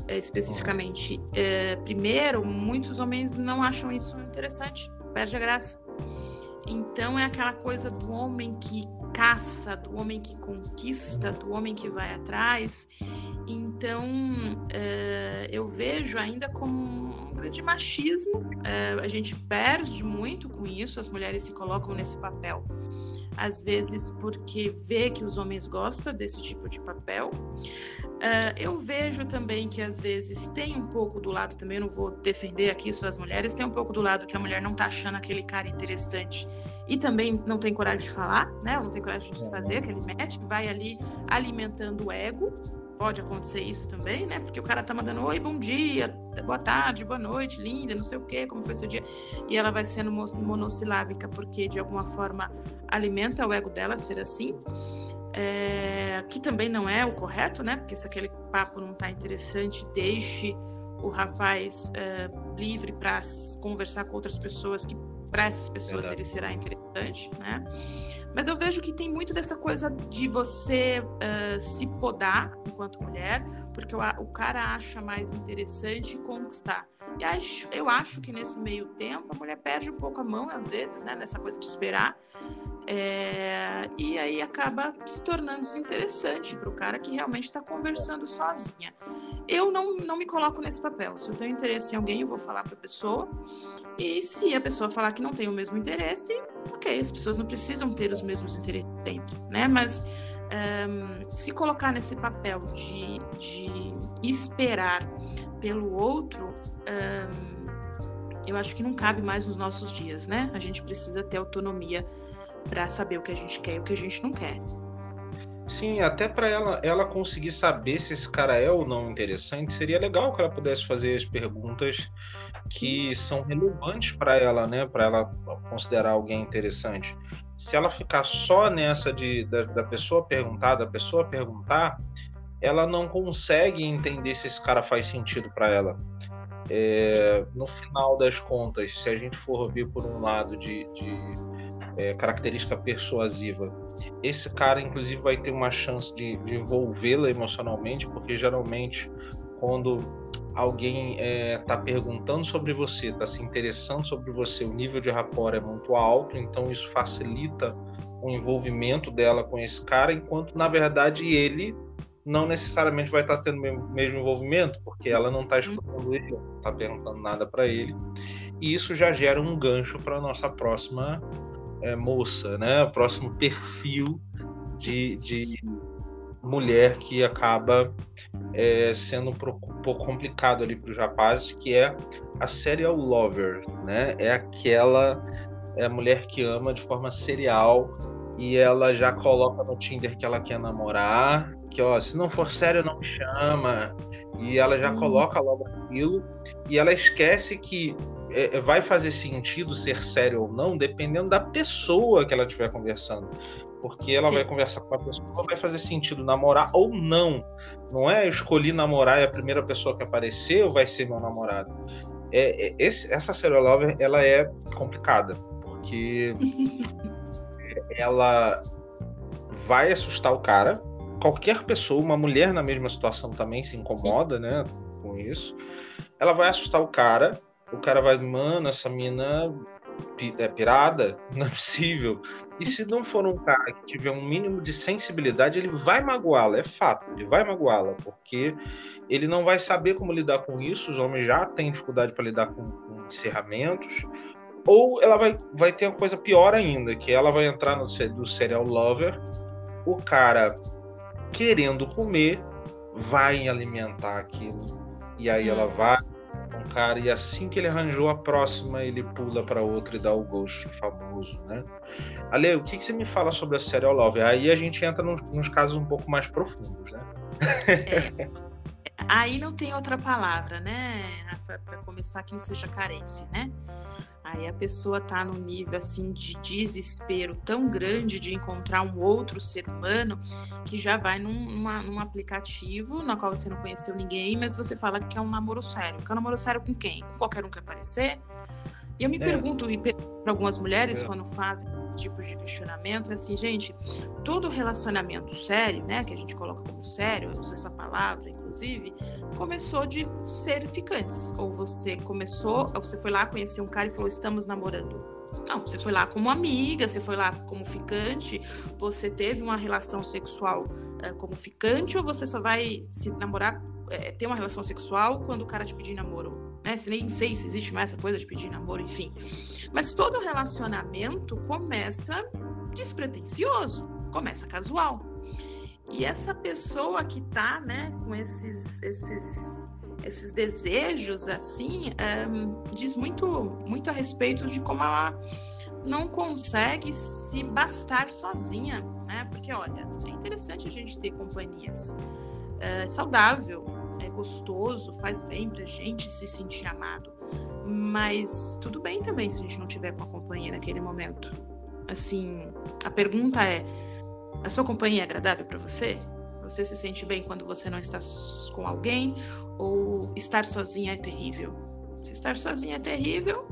Uh, especificamente, uh, primeiro, muitos homens não acham isso interessante, perde a graça. Então é aquela coisa do homem que caça, do homem que conquista, do homem que vai atrás. Então eu vejo ainda como um grande machismo. a gente perde muito com isso, as mulheres se colocam nesse papel às vezes porque vê que os homens gostam desse tipo de papel. Uh, eu vejo também que às vezes tem um pouco do lado, também não vou defender aqui só as mulheres, tem um pouco do lado que a mulher não tá achando aquele cara interessante e também não tem coragem de falar, né? Não tem coragem de desfazer aquele match, vai ali alimentando o ego. Pode acontecer isso também, né? Porque o cara tá mandando oi, bom dia, boa tarde, boa noite, linda, não sei o quê, como foi seu dia. E ela vai sendo monossilábica porque de alguma forma alimenta o ego dela ser assim é, que também não é o correto, né? Porque se aquele papo não está interessante, deixe o rapaz é, livre para conversar com outras pessoas que para essas pessoas Verdade. ele será interessante, né? Mas eu vejo que tem muito dessa coisa de você uh, se podar enquanto mulher, porque o, o, cara acha mais interessante conquistar. E acho, eu acho que nesse meio tempo a mulher perde um pouco a mão, às vezes, né? Nessa coisa de esperar. É, e aí acaba se tornando desinteressante para o cara que realmente está conversando sozinha. Eu não, não me coloco nesse papel. Se eu tenho interesse em alguém, eu vou falar para a pessoa. E se a pessoa falar que não tem o mesmo interesse, ok, as pessoas não precisam ter os mesmos interesses sempre, né? Mas um, se colocar nesse papel de, de esperar pelo outro, um, eu acho que não cabe mais nos nossos dias, né? A gente precisa ter autonomia para saber o que a gente quer e o que a gente não quer. Sim, até para ela, ela conseguir saber se esse cara é ou não interessante, seria legal que ela pudesse fazer as perguntas que são relevantes para ela, né? Para ela considerar alguém interessante. Se ela ficar só nessa de da, da pessoa perguntar, da pessoa perguntar, ela não consegue entender se esse cara faz sentido para ela. É, no final das contas, se a gente for ver por um lado de, de é, característica persuasiva, esse cara, inclusive, vai ter uma chance de, de envolvê-la emocionalmente, porque geralmente, quando alguém está é, perguntando sobre você, está se interessando sobre você, o nível de rapport é muito alto, então isso facilita o envolvimento dela com esse cara, enquanto na verdade ele não necessariamente vai estar tá tendo o mesmo envolvimento, porque ela não está uhum. escutando ele, não está perguntando nada para ele, e isso já gera um gancho para a nossa próxima é, moça, né? O próximo perfil de, de mulher que acaba é, sendo um pouco complicado ali para os rapazes, que é a serial lover, né? É aquela é a mulher que ama de forma serial e ela já coloca no Tinder que ela quer namorar, que ó, se não for sério não me chama. E ela já hum. coloca logo aquilo e ela esquece que é, é, vai fazer sentido ser sério ou não, dependendo da pessoa que ela estiver conversando. Porque ela Sim. vai conversar com a pessoa, vai fazer sentido namorar ou não. Não é eu escolhi namorar e a primeira pessoa que apareceu vai ser meu namorado. É, é esse, essa serial lover, ela é complicada, porque [laughs] ela vai assustar o cara. Qualquer pessoa, uma mulher na mesma situação também se incomoda, né, com isso. Ela vai assustar o cara o cara vai, mano, essa mina é pirada? [laughs] Não é possível. E se não for um cara que tiver um mínimo de sensibilidade, ele vai magoá-la, é fato, ele vai magoá-la, porque ele não vai saber como lidar com isso, os homens já têm dificuldade para lidar com, com encerramentos, ou ela vai, vai ter uma coisa pior ainda, que ela vai entrar no do serial lover, o cara querendo comer, vai alimentar aquilo, e aí ela hum. vai um cara e assim que ele arranjou a próxima, ele pula para outra e dá o ghost famoso, né? Ale, o que, que você me fala sobre a série Love? Aí a gente entra nos, nos casos um pouco mais profundos, né? [laughs] É. Aí não tem outra palavra, né, para começar que não seja carência, né? Aí a pessoa tá num nível assim de desespero tão grande de encontrar um outro ser humano que já vai num, numa, num aplicativo na qual você não conheceu ninguém, mas você fala que é um namoro sério. Que é um namoro sério com quem? Com qualquer um que aparecer? E eu me é. pergunto, e para algumas mulheres, é. quando fazem tipos de questionamento, é assim, gente, todo relacionamento sério, né, que a gente coloca como sério, usa essa palavra, inclusive, começou de ser ficantes. Ou você começou, ou você foi lá conhecer um cara e falou, estamos namorando. Não, você foi lá como amiga, você foi lá como ficante, você teve uma relação sexual uh, como ficante, ou você só vai se namorar, uh, ter uma relação sexual quando o cara te pedir namoro? Né? Se nem sei se existe mais essa coisa de pedir namoro, enfim. Mas todo relacionamento começa despretensioso, começa casual. E essa pessoa que tá, né, com esses, esses, esses desejos, assim, é, diz muito, muito a respeito de como ela não consegue se bastar sozinha, né? Porque, olha, é interessante a gente ter companhias. É saudável, é gostoso, faz bem pra gente se sentir amado. Mas tudo bem também se a gente não tiver com a companhia naquele momento. Assim, a pergunta é: a sua companhia é agradável para você? Você se sente bem quando você não está com alguém? Ou estar sozinha é terrível? Se estar sozinha é terrível,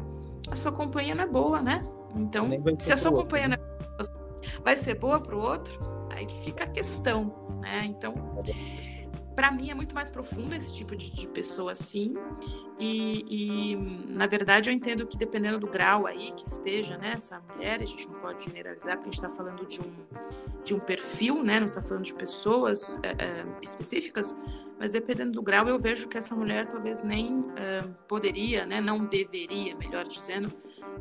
a sua companhia não é boa, né? Então, se a sua companhia não é boa, vai ser boa para o outro, aí fica a questão, né? Então, para mim é muito mais profundo esse tipo de, de pessoa assim. E, e, na verdade, eu entendo que dependendo do grau aí que esteja, né, essa mulher, a gente não pode generalizar, porque a gente está falando de um, de um perfil, né, não está falando de pessoas é, é, específicas, mas dependendo do grau, eu vejo que essa mulher talvez nem é, poderia, né, não deveria, melhor dizendo,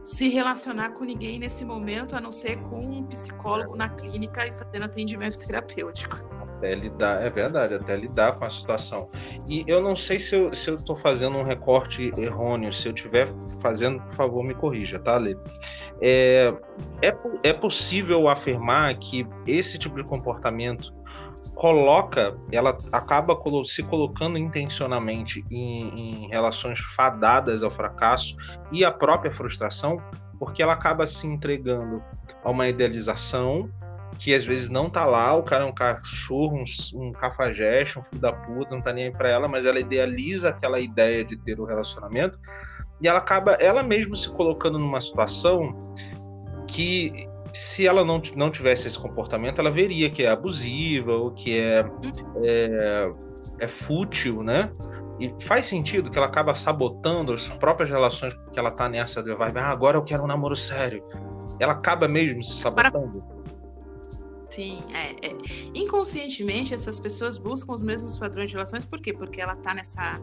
se relacionar com ninguém nesse momento, a não ser com um psicólogo na clínica e fazendo atendimento terapêutico. Até lidar, é verdade, até lidar com a situação. E eu não sei se eu estou se eu fazendo um recorte errôneo, se eu estiver fazendo, por favor, me corrija, tá, Lê? É, é, é possível afirmar que esse tipo de comportamento coloca, ela acaba se colocando intencionalmente em, em, relações fadadas ao fracasso e à própria frustração, porque ela acaba se entregando a uma idealização que às vezes não tá lá, o cara é um cachorro, um, um cafajeste, um filho da puta, não tá nem aí pra ela, mas ela idealiza aquela ideia de ter o um relacionamento e ela acaba ela mesma se colocando numa situação que se ela não, não tivesse esse comportamento, ela veria que é abusiva ou que é, é, é fútil, né? E faz sentido que ela acaba sabotando as próprias relações porque ela tá nessa de vai, ah, agora eu quero um namoro sério. Ela acaba mesmo se sabotando. Sim, é, é. Inconscientemente, essas pessoas buscam os mesmos padrões de relações, por quê? Porque ela tá nessa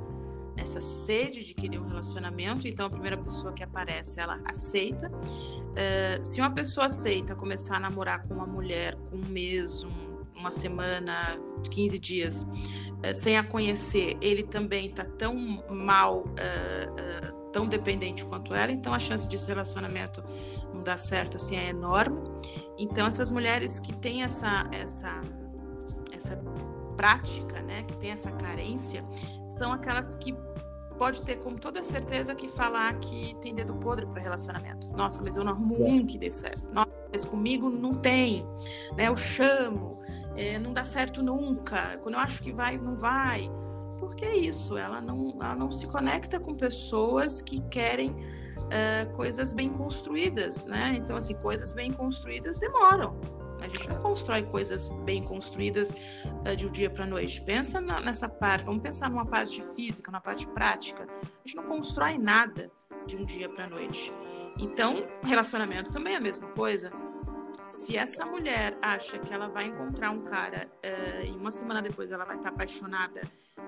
essa sede de querer um relacionamento, então a primeira pessoa que aparece, ela aceita. Uh, se uma pessoa aceita começar a namorar com uma mulher com um mês, um, uma semana, 15 dias, uh, sem a conhecer, ele também tá tão mal, uh, tão dependente quanto ela, então a chance de esse relacionamento não dar certo assim é enorme. Então essas mulheres que têm essa, essa, essa prática, né, que tem essa carência, são aquelas que pode ter com toda certeza que falar que tem dedo podre para relacionamento. Nossa, mas eu não arrumo um que dê certo. Nossa, mas comigo não tem, né? Eu chamo, é, não dá certo nunca. Quando eu acho que vai, não vai. Porque é isso, ela não, ela não se conecta com pessoas que querem uh, coisas bem construídas, né? Então, assim, coisas bem construídas demoram. A gente não constrói coisas bem construídas uh, de um dia para noite. Pensa na, nessa parte, vamos pensar numa parte física, numa parte prática. A gente não constrói nada de um dia para noite. Então, relacionamento também é a mesma coisa. Se essa mulher acha que ela vai encontrar um cara uh, e uma semana depois ela vai estar apaixonada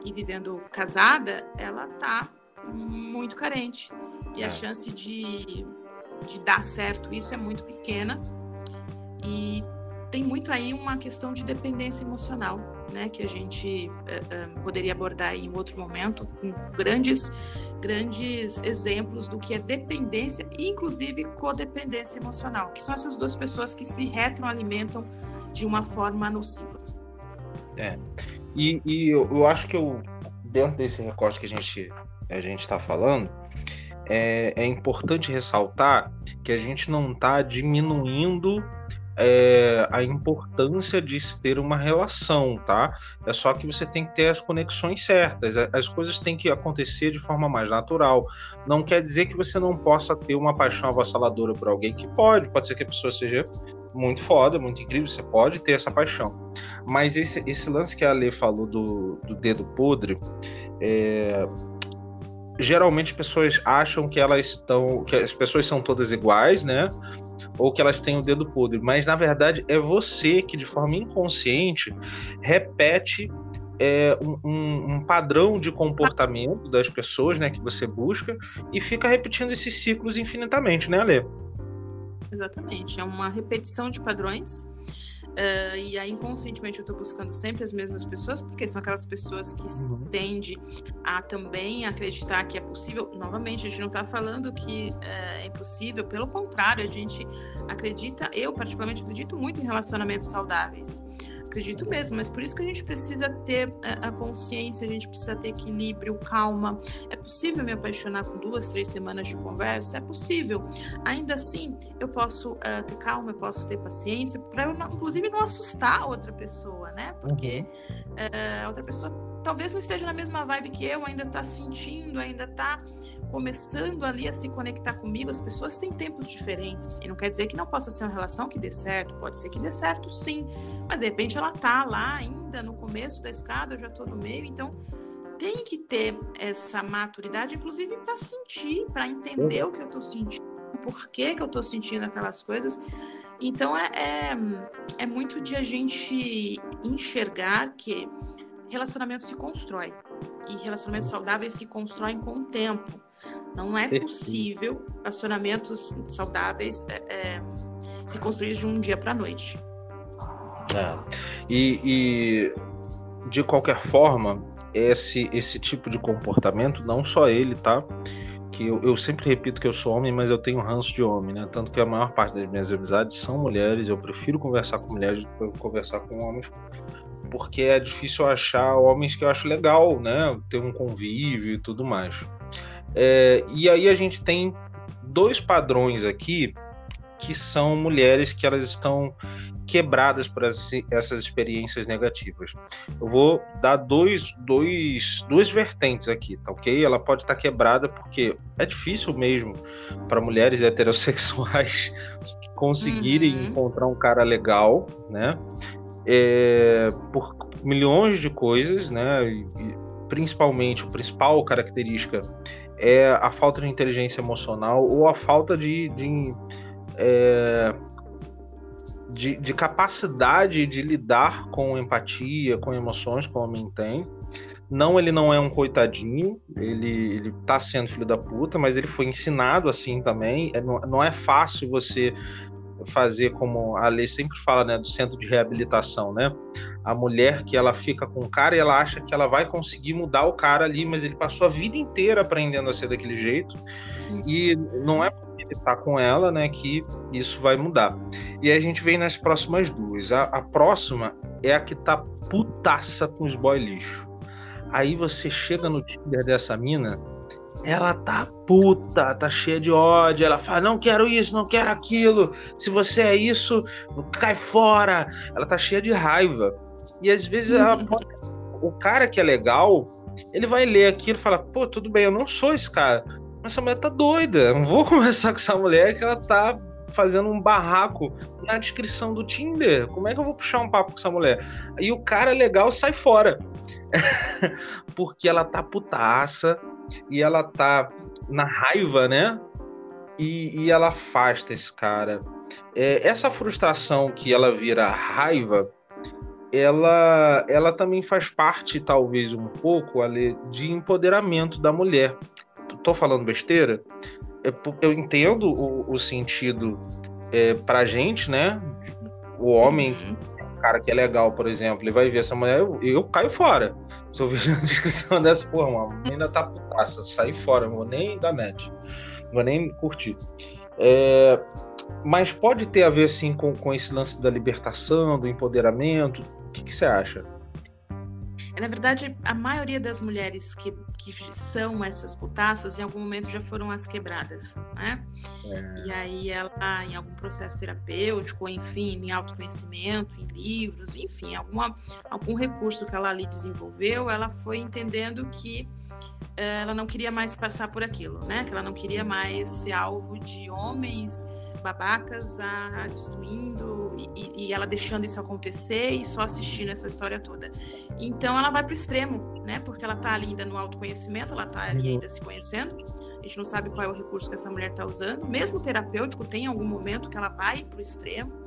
e vivendo casada, ela tá muito carente. E a é. chance de, de dar certo isso é muito pequena. E tem muito aí uma questão de dependência emocional, né, que a gente uh, uh, poderia abordar em outro momento, com grandes, grandes exemplos do que é dependência e, inclusive, codependência emocional, que são essas duas pessoas que se retroalimentam de uma forma nociva. É, e, e eu, eu, acho que eu, dentro desse recorte que a gente a gente está falando, é, é importante ressaltar que a gente não está diminuindo é, a importância de se ter uma relação, tá? É só que você tem que ter as conexões certas, as coisas têm que acontecer de forma mais natural. Não quer dizer que você não possa ter uma paixão avassaladora por alguém, que pode, pode ser que a pessoa seja muito foda, muito incrível, você pode ter essa paixão. Mas esse, esse lance que a Lê falou do, do dedo podre, é, geralmente as pessoas acham que elas estão, que as pessoas são todas iguais, né? ou que elas têm o dedo podre, mas na verdade é você que de forma inconsciente repete é, um, um, padrão de comportamento das pessoas, né, que você busca e fica repetindo esses ciclos infinitamente, né, Ale? Exatamente. É uma repetição de padrões Uh, e aí, inconscientemente, eu estou buscando sempre as mesmas pessoas, porque são aquelas pessoas que uhum. tendem a também acreditar que é possível. Novamente, a gente não está falando que uh, é impossível, pelo contrário, a gente acredita, eu particularmente acredito muito em relacionamentos saudáveis acredito mesmo, mas por isso que a gente precisa ter a, consciência, a gente precisa ter equilíbrio, calma. É possível me apaixonar com duas, três semanas de conversa? É possível. Ainda assim, eu posso uh, ter calma, eu posso ter paciência, para eu, não, inclusive, não assustar a outra pessoa, né? Porque uh, a outra pessoa talvez não esteja na mesma vibe que eu, ainda está sentindo, ainda está começando ali a se conectar comigo. As pessoas têm tempos diferentes. E não quer dizer que não possa ser uma relação que dê certo. Pode ser que dê certo, sim. Mas de repente ela tá lá ainda no começo da escada, eu já estou no meio. Então tem que ter essa maturidade, inclusive para sentir, para entender o que eu estou sentindo, por que, que eu estou sentindo aquelas coisas. Então é, é, é muito de a gente enxergar que relacionamento se constrói. E relacionamentos saudáveis se constroem com o tempo. Não é possível relacionamentos saudáveis é, é, se construir de um dia para a noite. É. E, e, de qualquer forma, esse, esse tipo de comportamento, não só ele, tá? Que eu, eu, sempre repito que eu sou homem, mas eu tenho ranço de homem, né? Tanto que a maior parte das minhas amizades são mulheres. Eu prefiro conversar com mulheres do que conversar com homens, porque é difícil achar homens que eu acho legal, né? Ter um convívio e tudo mais. É, e aí a gente tem dois padrões aqui que são mulheres que elas estão quebradas por essas experiências negativas. Eu vou dar dois, dois, duas vertentes aqui, tá ok? Ela pode estar quebrada porque é difícil mesmo para mulheres heterossexuais [laughs] conseguirem uhum. encontrar um cara legal, né? É, por milhões de coisas, né? E, principalmente, a principal característica é a falta de inteligência emocional ou a falta de, de, é, de, de, capacidade de lidar com empatia, com emoções que o homem tem. Não, ele não é um coitadinho, ele, ele tá sendo filho da puta, mas ele foi ensinado assim também. É, não, não é fácil você fazer como a lei sempre fala, né, do centro de reabilitação, né? A mulher que ela fica com o cara e ela acha que ela vai conseguir mudar o cara ali, mas ele passou a vida inteira aprendendo a ser daquele jeito e não é porque ele tá com ela, né, que isso vai mudar. E aí a gente vem nas próximas duas. A, a próxima é a que tá putaça com os boy lixo. Aí você chega no Tinder dessa mina, ela tá puta, tá cheia de ódio. Ela fala: não quero isso, não quero aquilo. Se você é isso, cai fora. Ela tá cheia de raiva. E às vezes ela, o cara que é legal, ele vai ler aquilo e fala: pô, tudo bem, eu não sou esse cara. Mas essa mulher tá doida. Eu não vou [laughs] conversar com essa mulher que ela tá fazendo um barraco na descrição do Tinder. Como é que eu vou puxar um papo com essa mulher? E o cara legal sai fora. [laughs] Porque ela tá putaça e ela tá na raiva, né? E, e ela afasta esse cara. É, essa frustração que ela vira raiva, ela, ela também faz parte, talvez um pouco, Ale, de empoderamento da mulher. Tô falando besteira? É eu entendo o, o sentido é, pra gente, né? O homem, uhum. o cara que é legal, por exemplo, ele vai ver essa mulher, eu, eu caio fora. Se eu vejo uma [laughs] descrição dessa, porra, uma menina tá putaça, sai fora, não vou nem dar match, não vou nem curtir. É, mas pode ter a ver, assim, com, com esse lance da libertação, do empoderamento? O que, que você acha? Na verdade, a maioria das mulheres que, que são essas putaças, em algum momento já foram as quebradas, né? É. E aí ela, em algum processo terapêutico, enfim, em autoconhecimento, em livros, enfim, alguma, algum recurso que ela ali desenvolveu, ela foi entendendo que eh, ela não queria mais passar por aquilo, né? Que ela não queria mais ser alvo de homens babacas a, destruindo e, e, ela deixando isso acontecer e só assistindo essa história toda. Então ela vai para o extremo, né? Porque ela está ali ainda no autoconhecimento, ela está ali ainda se conhecendo. A gente não sabe qual é o recurso que essa mulher está usando. Mesmo terapêutico, tem algum momento que ela vai para o extremo.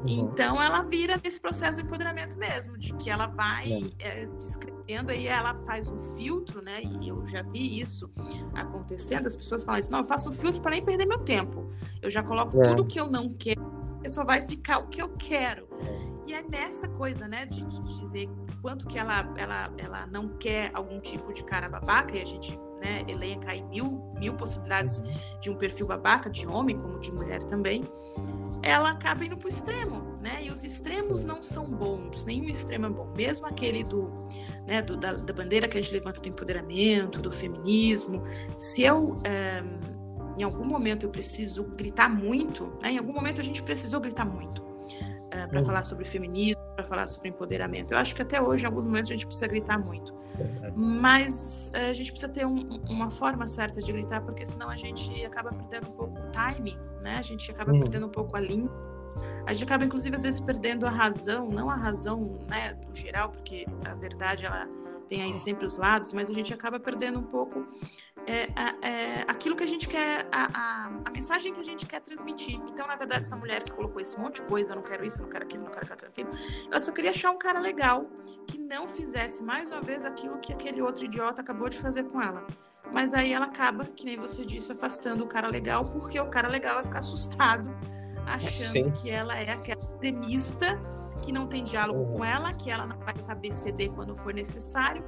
Uhum. Então ela vira nesse processo de empoderamento mesmo, de que ela vai é, descrevendo aí, ela faz um filtro, né? E eu já vi isso acontecendo, as pessoas falam isso, não, eu faço um filtro para nem perder meu tempo. Eu já coloco é. tudo que eu não quero, só vai ficar o que eu quero. E é nessa coisa, né, de, de dizer quanto que ela, ela, ela não quer algum tipo de cara babaca, e a gente né, elenca aí mil, mil possibilidades de um perfil babaca, de homem como de mulher também, ela acaba indo para o extremo, né? E os extremos não são bons, nenhum extremo é bom. Mesmo aquele do, né, do da, da, bandeira que a gente levanta do empoderamento, do feminismo, se eu é, em algum momento eu preciso gritar muito, né? Em algum momento a gente precisou gritar muito é, para uhum. falar sobre feminismo, para falar sobre empoderamento. Eu acho que até hoje, em alguns momentos, a gente precisa gritar muito. Mas eh, a gente precisa ter um, uma forma certa de gritar, porque senão a gente acaba perdendo um pouco o time, né? A gente acaba hum. perdendo um pouco a linha. A gente acaba, inclusive, às vezes perdendo a razão, não a razão, né, no geral, porque a verdade, ela tem aí sempre os lados, mas a gente acaba perdendo um pouco é, é, aquilo que a gente quer, a, a, a, mensagem que a gente quer transmitir. Então, na verdade, essa mulher que colocou esse monte de coisa, eu não quero isso, eu não quero aquilo, não quero aquilo, aquilo, ela só queria achar um cara legal que não fizesse mais uma vez aquilo que aquele outro idiota acabou de fazer com ela. Mas aí ela acaba, que nem você disse, afastando o cara legal, porque o cara legal vai ficar assustado, achando Sim. que ela é aquela extremista que não tem diálogo uhum. com ela, que ela não vai saber ceder quando for necessário.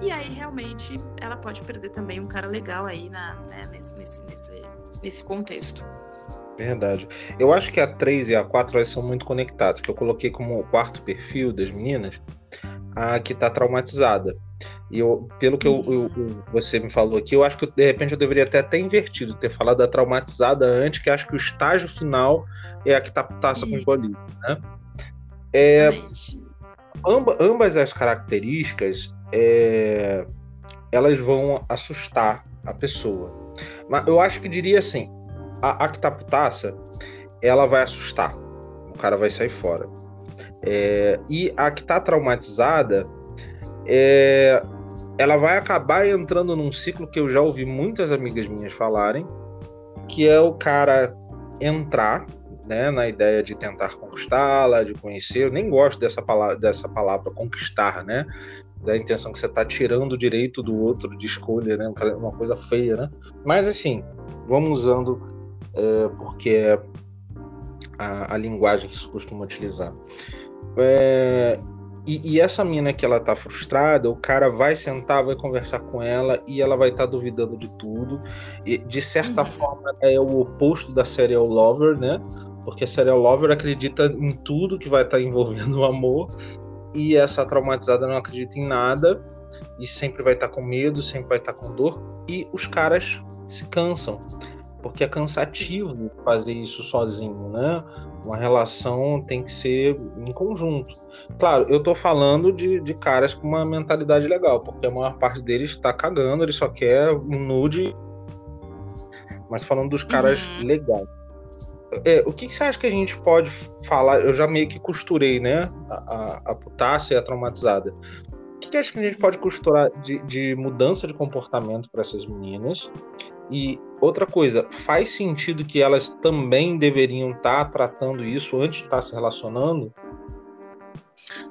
E aí, realmente, ela pode perder também um cara legal aí na, né, nesse, nesse, nesse, nesse contexto. Verdade. Eu acho que a 3 e a 4 elas são muito conectadas, que eu coloquei como o quarto perfil das meninas, a que está traumatizada. E eu, pelo que eu, eu, eu, você me falou aqui, eu acho que de repente eu deveria até ter invertido, ter falado da traumatizada antes, que acho que o estágio final é a que tá taça com o né? É, amba, ambas as características é, elas vão assustar a pessoa. Mas eu acho que diria assim: a, a que tá putaça, ela vai assustar. O cara vai sair fora. É, e a que tá traumatizada, é, ela vai acabar entrando num ciclo que eu já ouvi muitas amigas minhas falarem, que é o cara entrar né, na ideia de tentar conquistá-la, de conhecer. Eu nem gosto dessa palavra, dessa palavra conquistar, né? Da intenção que você está tirando o direito do outro de escolha, né? Uma coisa feia, né? Mas assim, vamos usando é, porque é a, a, linguagem que se costuma utilizar. É, e, e, essa mina que ela tá frustrada, o cara vai sentar, vai conversar com ela e ela vai estar tá duvidando de tudo. E de certa uhum. forma é o oposto da serial lover, né? Porque a serial lover acredita em tudo que vai estar envolvendo o amor e essa traumatizada não acredita em nada e sempre vai estar com medo, sempre vai estar com dor e os caras se cansam porque é cansativo fazer isso sozinho, né? Uma relação tem que ser em conjunto. Claro, eu tô falando de, de caras com uma mentalidade legal, porque a maior parte deles está cagando, ele só quer um nude. Mas falando dos caras uhum. legais é, o que, que, você acha que a gente pode falar? Eu já meio que costurei, né? A, a, a putácia e a traumatizada. O que, que acha que a gente pode costurar de, de mudança de comportamento para essas meninas? E outra coisa, faz sentido que elas também deveriam estar tá tratando isso antes de estar tá se relacionando?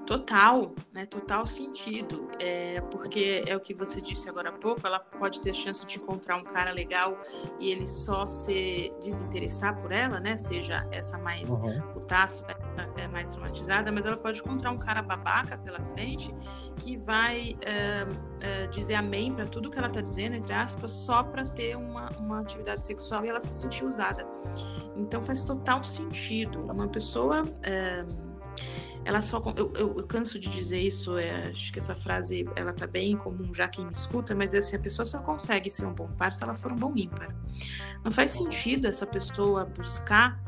Total, né? Total sentido. É, porque é o que você disse agora há pouco, ela pode ter chance de encontrar um cara legal e ele só se desinteressar por ela, né? Seja essa mais uhum. putaço, é, mais traumatizada, mas ela pode encontrar um cara babaca pela frente que vai é, é, dizer amém para tudo que ela tá dizendo, entre aspas, só para ter uma, uma atividade sexual e ela se sentir usada. Então faz total sentido. Uma pessoa é, ela só eu, eu, eu, canso de dizer isso é, acho que essa frase ela tá bem comum já quem me escuta mas é assim a pessoa só consegue ser um bom par se ela for um bom ímpar. Não faz sentido essa pessoa buscar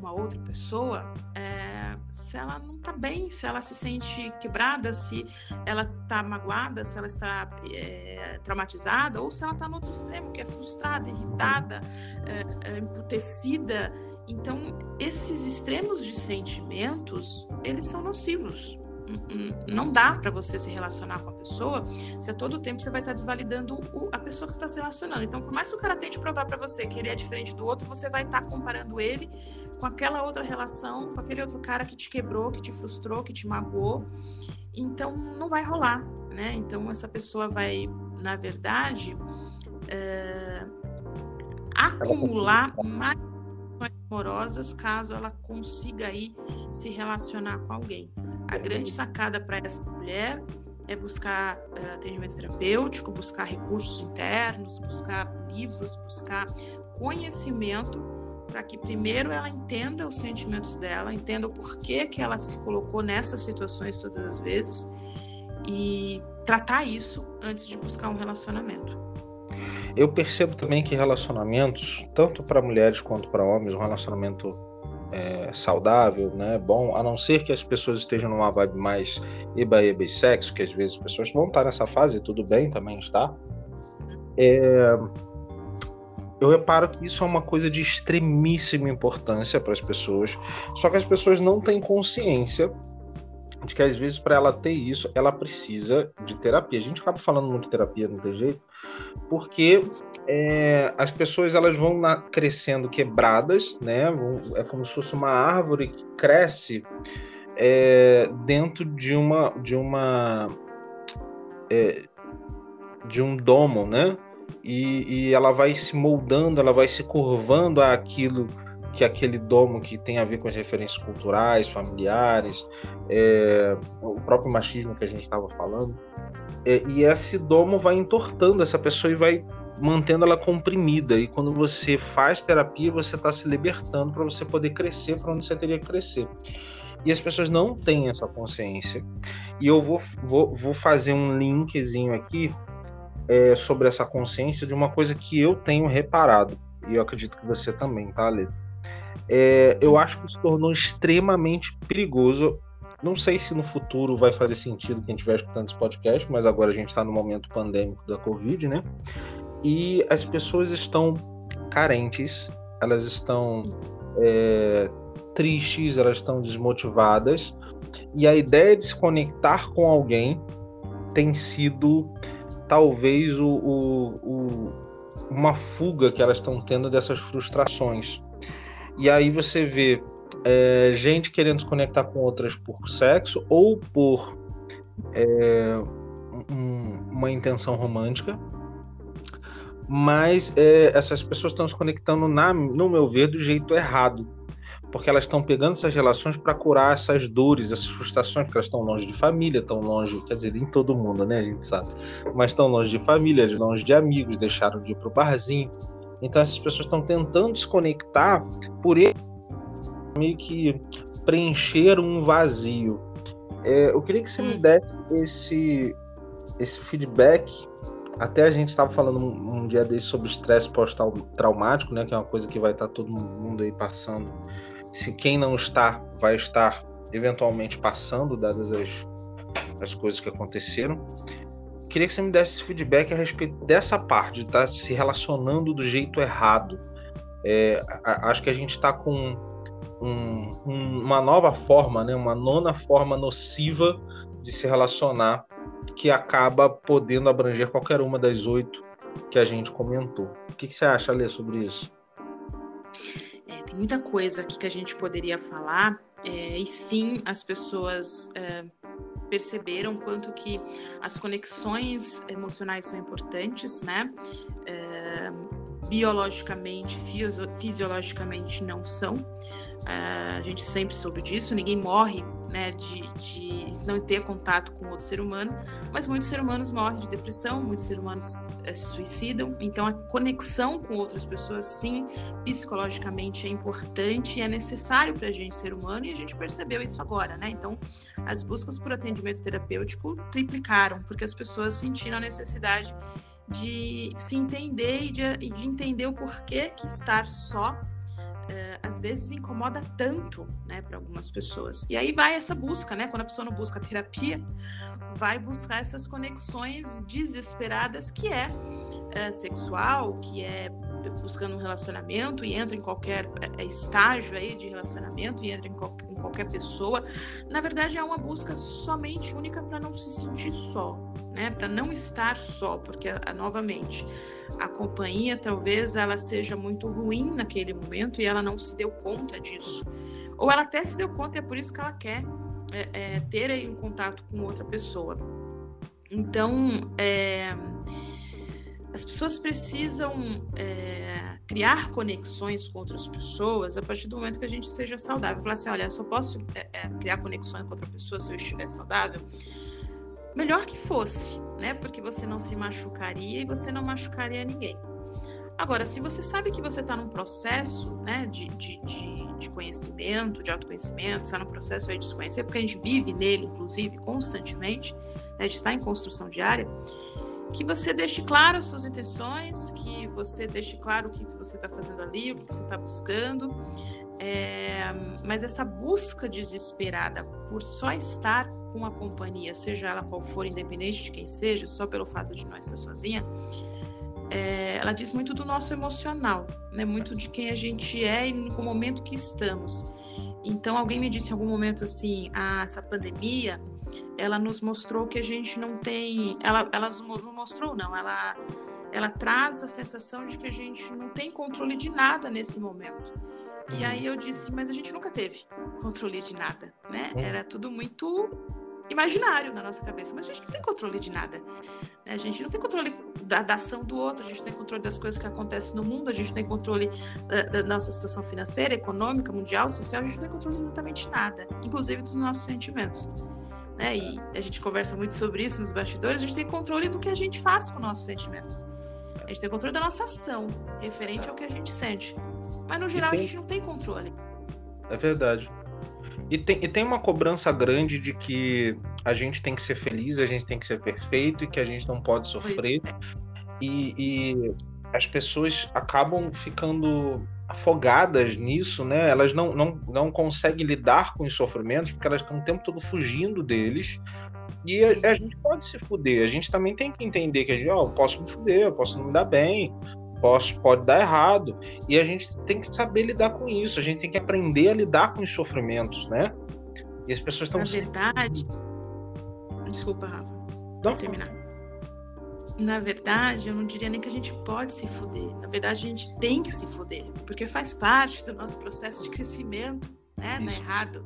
uma outra pessoa é, se ela não tá bem se ela se sente quebrada se ela está magoada se ela está é, traumatizada ou se ela está no outro extremo que é frustrada irritada é, é emputecida então, esses extremos de sentimentos, eles são nocivos. Não dá para você se relacionar com a pessoa se a todo tempo você vai estar desvalidando a pessoa que está se relacionando. Então, por mais que o cara tente provar para você que ele é diferente do outro, você vai estar comparando ele com aquela outra relação, com aquele outro cara que te quebrou, que te frustrou, que te magoou. Então não vai rolar, né? Então essa pessoa vai, na verdade, é, acumular mais amorosas caso ela consiga aí se relacionar com alguém. A grande sacada para essa mulher é buscar uh, atendimento terapêutico, buscar recursos internos, buscar livros, buscar conhecimento para que primeiro ela entenda os sentimentos dela, entenda o porquê que ela se colocou nessas situações todas as vezes e tratar isso antes de buscar um relacionamento. Eu percebo também que relacionamentos, tanto para mulheres quanto para homens, um relacionamento é, saudável, né, bom, a não ser que as pessoas estejam numa vibe mais eba, eba e sexo, que às vezes as pessoas vão estar nessa fase, tudo bem, também está. É, eu reparo que isso é uma coisa de extremíssima importância para as pessoas, só que as pessoas não têm consciência de que às vezes para ela ter isso, ela precisa de terapia. A gente acaba falando muito de terapia, não tem jeito, porque é, as pessoas elas vão na, crescendo quebradas, né? É como se fosse uma árvore que cresce é, dentro de uma de uma é, de um domo, né? E, e ela vai se moldando, ela vai se curvando àquilo que aquele domo que tem a ver com as referências culturais, familiares, é, o próprio machismo que a gente estava falando. É, e esse domo vai entortando essa pessoa e vai mantendo ela comprimida. E quando você faz terapia, você está se libertando para você poder crescer para onde você teria que crescer. E as pessoas não têm essa consciência. E eu vou, vou, vou fazer um linkzinho aqui é, sobre essa consciência de uma coisa que eu tenho reparado. E eu acredito que você também, tá, Ale? É, eu acho que se tornou extremamente perigoso. Não sei se no futuro vai fazer sentido quem estiver escutando esse podcast, mas agora a gente está no momento pandêmico da Covid, né? E as pessoas estão carentes, elas estão é, tristes, elas estão desmotivadas. E a ideia de se conectar com alguém tem sido talvez o, o, o uma fuga que elas estão tendo dessas frustrações. E aí você vê é, gente querendo se conectar com outras por sexo ou por é, um, uma intenção romântica. Mas é, essas pessoas estão se conectando, na, no meu ver, do jeito errado. Porque elas estão pegando essas relações para curar essas dores, essas frustrações, porque elas estão longe de família, estão longe, quer dizer, em todo mundo, né? A gente sabe. Mas estão longe de família, longe de amigos, deixaram de ir para o barzinho, então essas pessoas estão tentando se conectar por ele meio que preencher um vazio. É, eu queria que você me hum. desse esse, esse feedback. Até a gente estava falando um, um, dia desse sobre estresse pós-traumático, né? Que é uma coisa que vai estar tá todo mundo aí passando. Se quem não está, vai estar eventualmente passando, dadas as, as coisas que aconteceram queria que você me desse feedback a respeito dessa parte, de estar tá se relacionando do jeito errado. É, acho que a gente está com um, um, uma nova forma, né, uma nona forma nociva de se relacionar, que acaba podendo abranger qualquer uma das oito que a gente comentou. O que, que você acha, Lê, sobre isso? É, tem muita coisa aqui que a gente poderia falar, é, e sim, as pessoas é, perceberam quanto que as conexões emocionais são importantes, né? É, biologicamente, fisiologicamente não são. A gente sempre soube disso, ninguém morre né, de, de não ter contato com outro ser humano, mas muitos seres humanos morrem de depressão, muitos seres humanos é, se suicidam, então a conexão com outras pessoas, sim, psicologicamente é importante e é necessário para a gente ser humano e a gente percebeu isso agora, né? Então, as buscas por atendimento terapêutico triplicaram, porque as pessoas sentiram a necessidade de se entender e de, de entender o porquê que estar só às vezes incomoda tanto, né, para algumas pessoas. E aí vai essa busca, né? Quando a pessoa não busca terapia, vai buscar essas conexões desesperadas que é, é sexual, que é buscando um relacionamento e entra em qualquer é, estágio aí de relacionamento e entra em qualquer, em qualquer pessoa. Na verdade, é uma busca somente única para não se sentir só, né? Para não estar só, porque novamente a companhia talvez ela seja muito ruim naquele momento e ela não se deu conta disso. Ou ela até se deu conta e é por isso que ela quer é, é, ter aí um contato com outra pessoa. Então, é, as pessoas precisam é, criar conexões com outras pessoas a partir do momento que a gente esteja saudável. Falar assim, olha, eu só posso é, é, criar conexões com outra pessoa se eu estiver saudável. Melhor que fosse, né? Porque você não se machucaria e você não machucaria ninguém. Agora, se você sabe que você está num processo né, de, de, de, de, conhecimento, de autoconhecimento, está num processo de se conhecer, porque a gente vive nele, inclusive, constantemente, né, de estar em construção diária, que você deixe claro as suas intenções, que você deixe claro o que você está fazendo ali, o que você está buscando. É, mas essa busca desesperada por só estar com a companhia, seja ela qual for, independente de quem seja, só pelo fato de não estar sozinha, é, ela diz muito do nosso emocional, né? muito de quem a gente é e no momento que estamos. Então, alguém me disse em algum momento assim: ah, essa pandemia ela nos mostrou que a gente não tem. Ela, ela não mostrou, não. Ela, ela traz a sensação de que a gente não tem controle de nada nesse momento. E uhum. aí eu disse, mas a gente nunca teve controle de nada, né? Era tudo muito imaginário na nossa cabeça, mas a gente não tem controle de nada. Né? A gente não tem controle da, da, ação do outro, a gente não tem controle das coisas que acontecem no mundo, a gente não tem controle da, da, nossa situação financeira, econômica, mundial, social, a gente não tem controle de exatamente nada, inclusive dos nossos sentimentos né? E a gente conversa muito sobre isso nos bastidores, a gente tem controle do que a gente faz com nossos sentimentos. A gente tem controle da nossa ação, referente ao que a gente sente. Mas no geral tem... a gente não tem controle. É verdade. E tem, e tem uma cobrança grande de que a gente tem que ser feliz, a gente tem que ser perfeito e que a gente não pode sofrer. É. E, e as pessoas acabam ficando afogadas nisso, né? Elas não, não, não conseguem lidar com os sofrimentos porque elas estão o tempo todo fugindo deles. E a, a, gente pode se fuder. A gente também tem que entender que a gente, ó, eu posso me fuder, eu posso não me dar bem, posso, pode dar errado. E a gente tem que saber lidar com isso. A gente tem que aprender a lidar com os sofrimentos, né? E as pessoas estão. Na verdade. Desculpa, Rafa. Não, terminar na verdade, eu não diria nem que a gente pode se fuder. Na verdade, a gente tem que se fuder, porque faz parte do nosso processo de crescimento, né? Não é errado.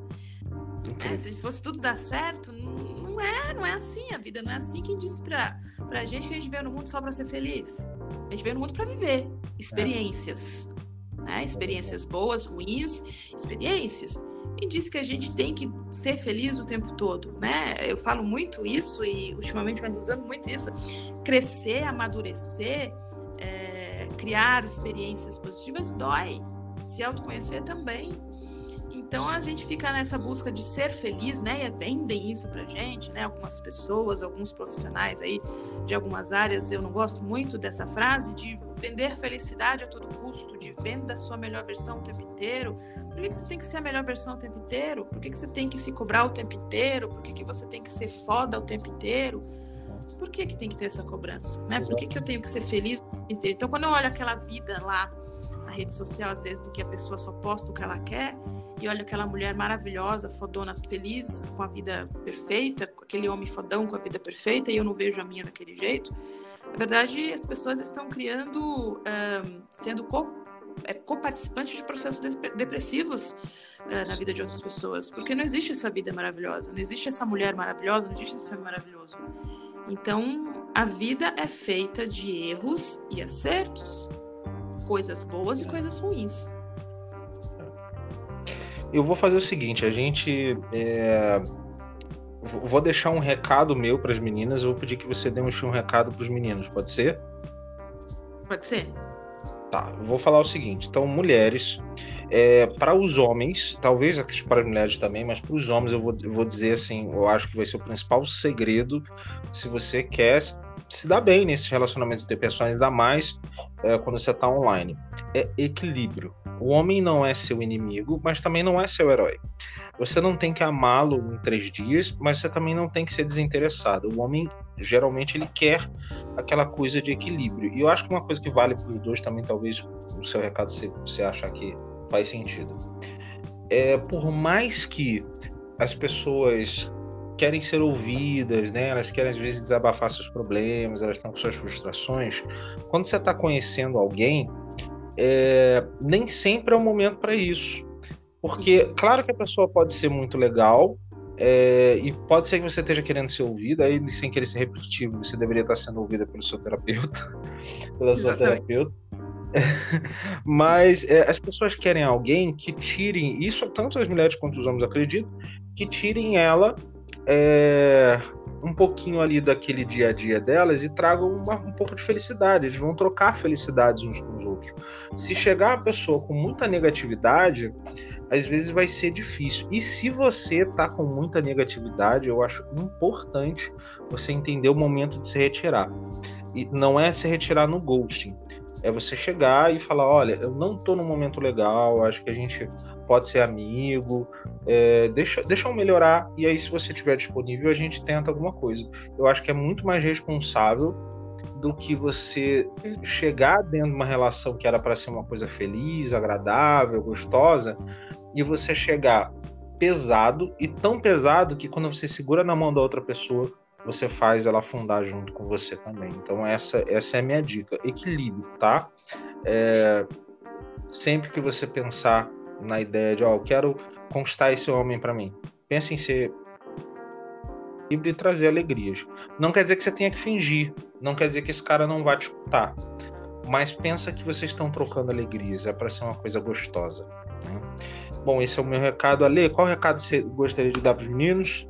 É, se fosse tudo dar certo, não é, não é assim. A vida não é assim. Quem disse pra, pra gente que a gente veio no mundo só pra ser feliz? A gente veio no mundo pra viver experiências. Né? Experiências boas, ruins, experiências. E disse que a gente tem que ser feliz o tempo todo, né? Eu falo muito isso e ultimamente ando usando muito isso crescer, amadurecer, é, criar experiências positivas dói. Se autoconhecer também. Então a gente fica nessa busca de ser feliz, né? E vendem isso pra gente, né? Algumas pessoas, alguns profissionais aí de algumas áreas, eu não gosto muito dessa frase de vender felicidade a todo custo, de venda a sua melhor versão o tempo inteiro. Por que, que você tem que ser a melhor versão o tempo inteiro? Por que, que você tem que se cobrar o tempo inteiro? Por que, que você tem que ser foda o tempo inteiro? por que, que tem que ter essa cobrança? Né? Por que, que eu tenho que ser feliz inteiro? Então, quando eu olho aquela vida lá na rede social, às vezes, do que a pessoa só posta o que ela quer, e olho aquela mulher maravilhosa, fodona, feliz, com a vida perfeita, aquele homem fodão com a vida perfeita, e eu não vejo a minha daquele jeito. Na verdade, as pessoas estão criando, sendo co, é, co-participantes de processos depressivos uh, na vida de outras pessoas, porque não existe essa vida maravilhosa, não existe essa mulher maravilhosa, não existe esse homem maravilhoso. Então, a vida é feita de erros e acertos, coisas boas e coisas ruins. Eu vou fazer o seguinte: a gente. É... Vou deixar um recado meu para as meninas. Eu vou pedir que você dê um recado para os meninos, pode ser? Pode ser. Tá, vou falar o seguinte: então, mulheres, é, para os homens, talvez para as mulheres também, mas para os homens eu vou, eu vou dizer assim: eu acho que vai ser o principal segredo se você quer se dar bem nesses relacionamentos interpessoais, ainda mais é, quando você está online. É equilíbrio. O homem não é seu inimigo, mas também não é seu herói. Você não tem que amá-lo em três dias, mas você também não tem que ser desinteressado. O homem geralmente ele quer aquela coisa de equilíbrio. E eu acho que uma coisa que vale para os dois também, talvez o seu recado você, achar que faz sentido. É, por mais que as pessoas querem ser ouvidas, né? Elas querem às vezes desabafar seus problemas, elas estão com suas frustrações. Quando você está conhecendo alguém, é, nem sempre é o momento para isso. Porque, claro que a pessoa pode ser muito legal, é, e pode ser que você esteja querendo ser ouvida, aí sem querer ser repetitivo, você deveria estar sendo ouvida pelo seu terapeuta, [laughs] pela sua terapeuta. [laughs] Mas é, as pessoas querem alguém que tirem, isso tanto as mulheres quanto os homens acreditam, que tirem ela é, um pouquinho ali daquele dia a dia delas e tragam uma, um pouco de felicidade. Eles vão trocar felicidades uns com os outros. Se chegar a pessoa com muita negatividade, às vezes vai ser difícil. E se você tá com muita negatividade, eu acho importante você entender o momento de se retirar. E não é se retirar no ghosting. É você chegar e falar, olha, eu não tô num momento legal, acho que a gente pode ser amigo, é, deixa, deixa eu melhorar, e aí se você estiver disponível, a gente tenta alguma coisa. Eu acho que é muito mais responsável do que você chegar dentro de uma relação que era para ser uma coisa feliz, agradável, gostosa, e você chegar pesado e tão pesado que quando você segura na mão da outra pessoa, você faz ela afundar junto com você também. Então essa essa é a minha dica, equilíbrio, tá? É, sempre que você pensar na ideia de, ó, eu quero conquistar esse homem para mim, pense em ser livre e trazer alegrias. Não quer dizer que você tenha que fingir, não quer dizer que esse cara não vai te escutar, mas pensa que vocês estão trocando alegrias, é para ser uma coisa gostosa. Né? Bom, esse é o meu recado. Ale, qual recado você gostaria de dar para os meninos?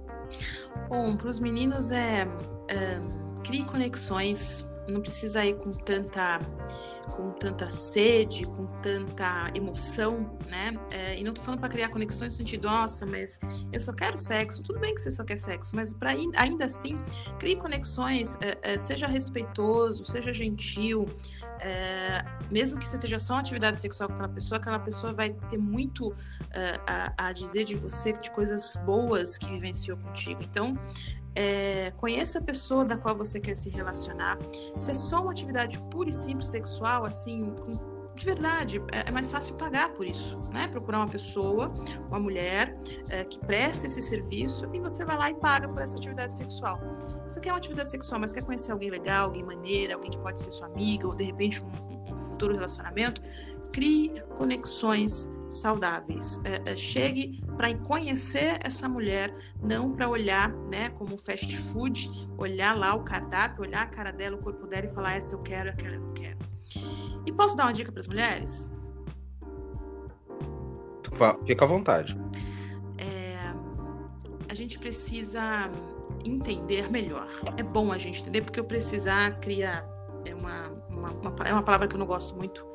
Bom, para os meninos é, é crie conexões, não precisa ir com tanta com tanta sede, com tanta emoção, né? É, e não tô falando para criar conexões no sentido, nossa, mas eu só quero sexo. Tudo bem que você só quer sexo, mas para ainda assim, crie conexões, é, é, seja respeitoso, seja gentil, é, mesmo que esteja só uma atividade sexual com aquela pessoa, aquela pessoa vai ter muito uh, a, a, dizer de você, de coisas boas que vivenciou contigo. Então, é, conheça a pessoa da qual você quer se relacionar. Se é só uma atividade pura e simples sexual, assim, com de verdade, é, é mais fácil pagar por isso, né? Procurar uma pessoa, uma mulher é, que presta esse serviço e você vai lá e paga por essa atividade sexual. Você quer uma atividade sexual, mas quer conhecer alguém legal, alguém maneira, alguém que pode ser sua amiga ou de repente um, um futuro relacionamento, crie conexões saudáveis. É, é, chegue para conhecer essa mulher, não para olhar, né, como fast food, olhar lá o cardápio, olhar a cara dela, o corpo dela e falar essa eu quero, aquela eu não quero. E posso dar uma dica para as mulheres? Fica à vontade. É, a gente precisa entender melhor. É bom a gente entender, porque o precisar cria. É uma, uma, uma é uma palavra que eu não gosto muito.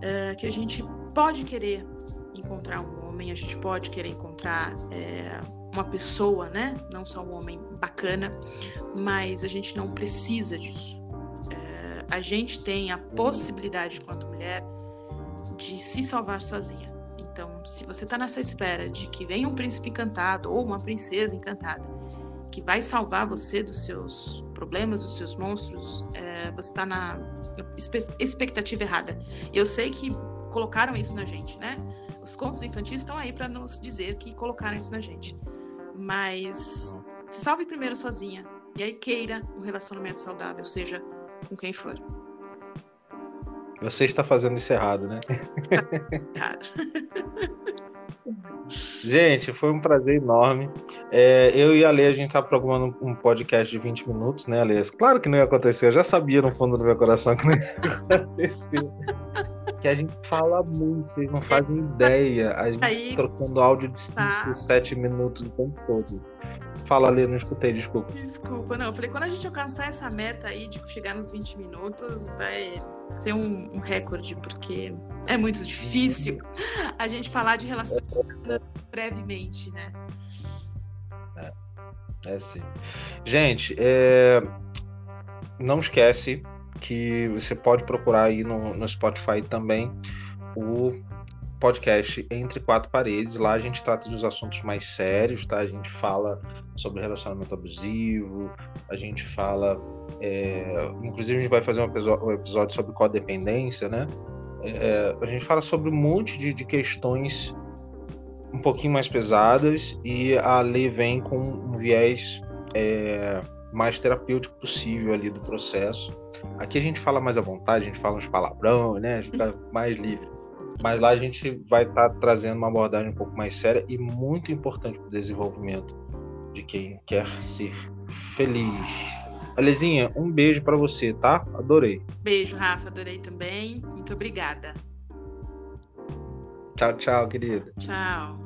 É, que a gente pode querer encontrar um homem, a gente pode querer encontrar é, uma pessoa, né? Não só um homem bacana, mas a gente não precisa disso. A gente tem a possibilidade, enquanto mulher, de se salvar sozinha. Então, se você está nessa espera de que venha um príncipe encantado ou uma princesa encantada que vai salvar você dos seus problemas, dos seus monstros, é, você está na expectativa errada. Eu sei que colocaram isso na gente, né? Os contos infantis estão aí para nos dizer que colocaram isso na gente. Mas se salve primeiro sozinha e aí queira um relacionamento saudável, seja com quem for. Você está fazendo isso errado, né? [laughs] errado. [laughs] Gente, foi um prazer enorme. É, eu e a Lê, a gente tá programando um podcast de 20 minutos, né, Lê? Claro que não ia acontecer, eu já sabia no fundo do meu coração que não ia [laughs] acontecer que a gente fala muito, vocês não fazem ideia. A gente Aí, trocando áudio de 5, tá. 7 minutos o tempo todo. Fala ali, não escutei, desculpa. Desculpa, não. Eu falei, quando a gente alcançar essa meta aí de chegar nos 20 minutos, vai ser um, um recorde, porque é muito difícil a gente falar de relacionamento brevemente, né? É, é sim. Gente, é... não esquece que você pode procurar aí no, no Spotify também o podcast Entre Quatro Paredes. Lá a gente trata dos assuntos mais sérios, tá? A gente fala sobre relacionamento abusivo, a gente fala. É... inclusive, a gente vai fazer um episódio, sobre codependência, né? É... a gente fala sobre um monte de, de questões um pouquinho mais pesadas e a lei vem com um viés é, mais terapêutico possível ali do processo. Aqui a gente fala mais à vontade, a gente fala uns palavrão, né? A gente tá [laughs] mais livre. Mas lá a gente vai estar tá trazendo uma abordagem um pouco mais séria e muito importante para o desenvolvimento de quem quer ser feliz. Alezinha, um beijo para você, tá? Adorei. Beijo, Rafa, adorei também. Muito obrigada. Tchau, tchau, querida. Tchau.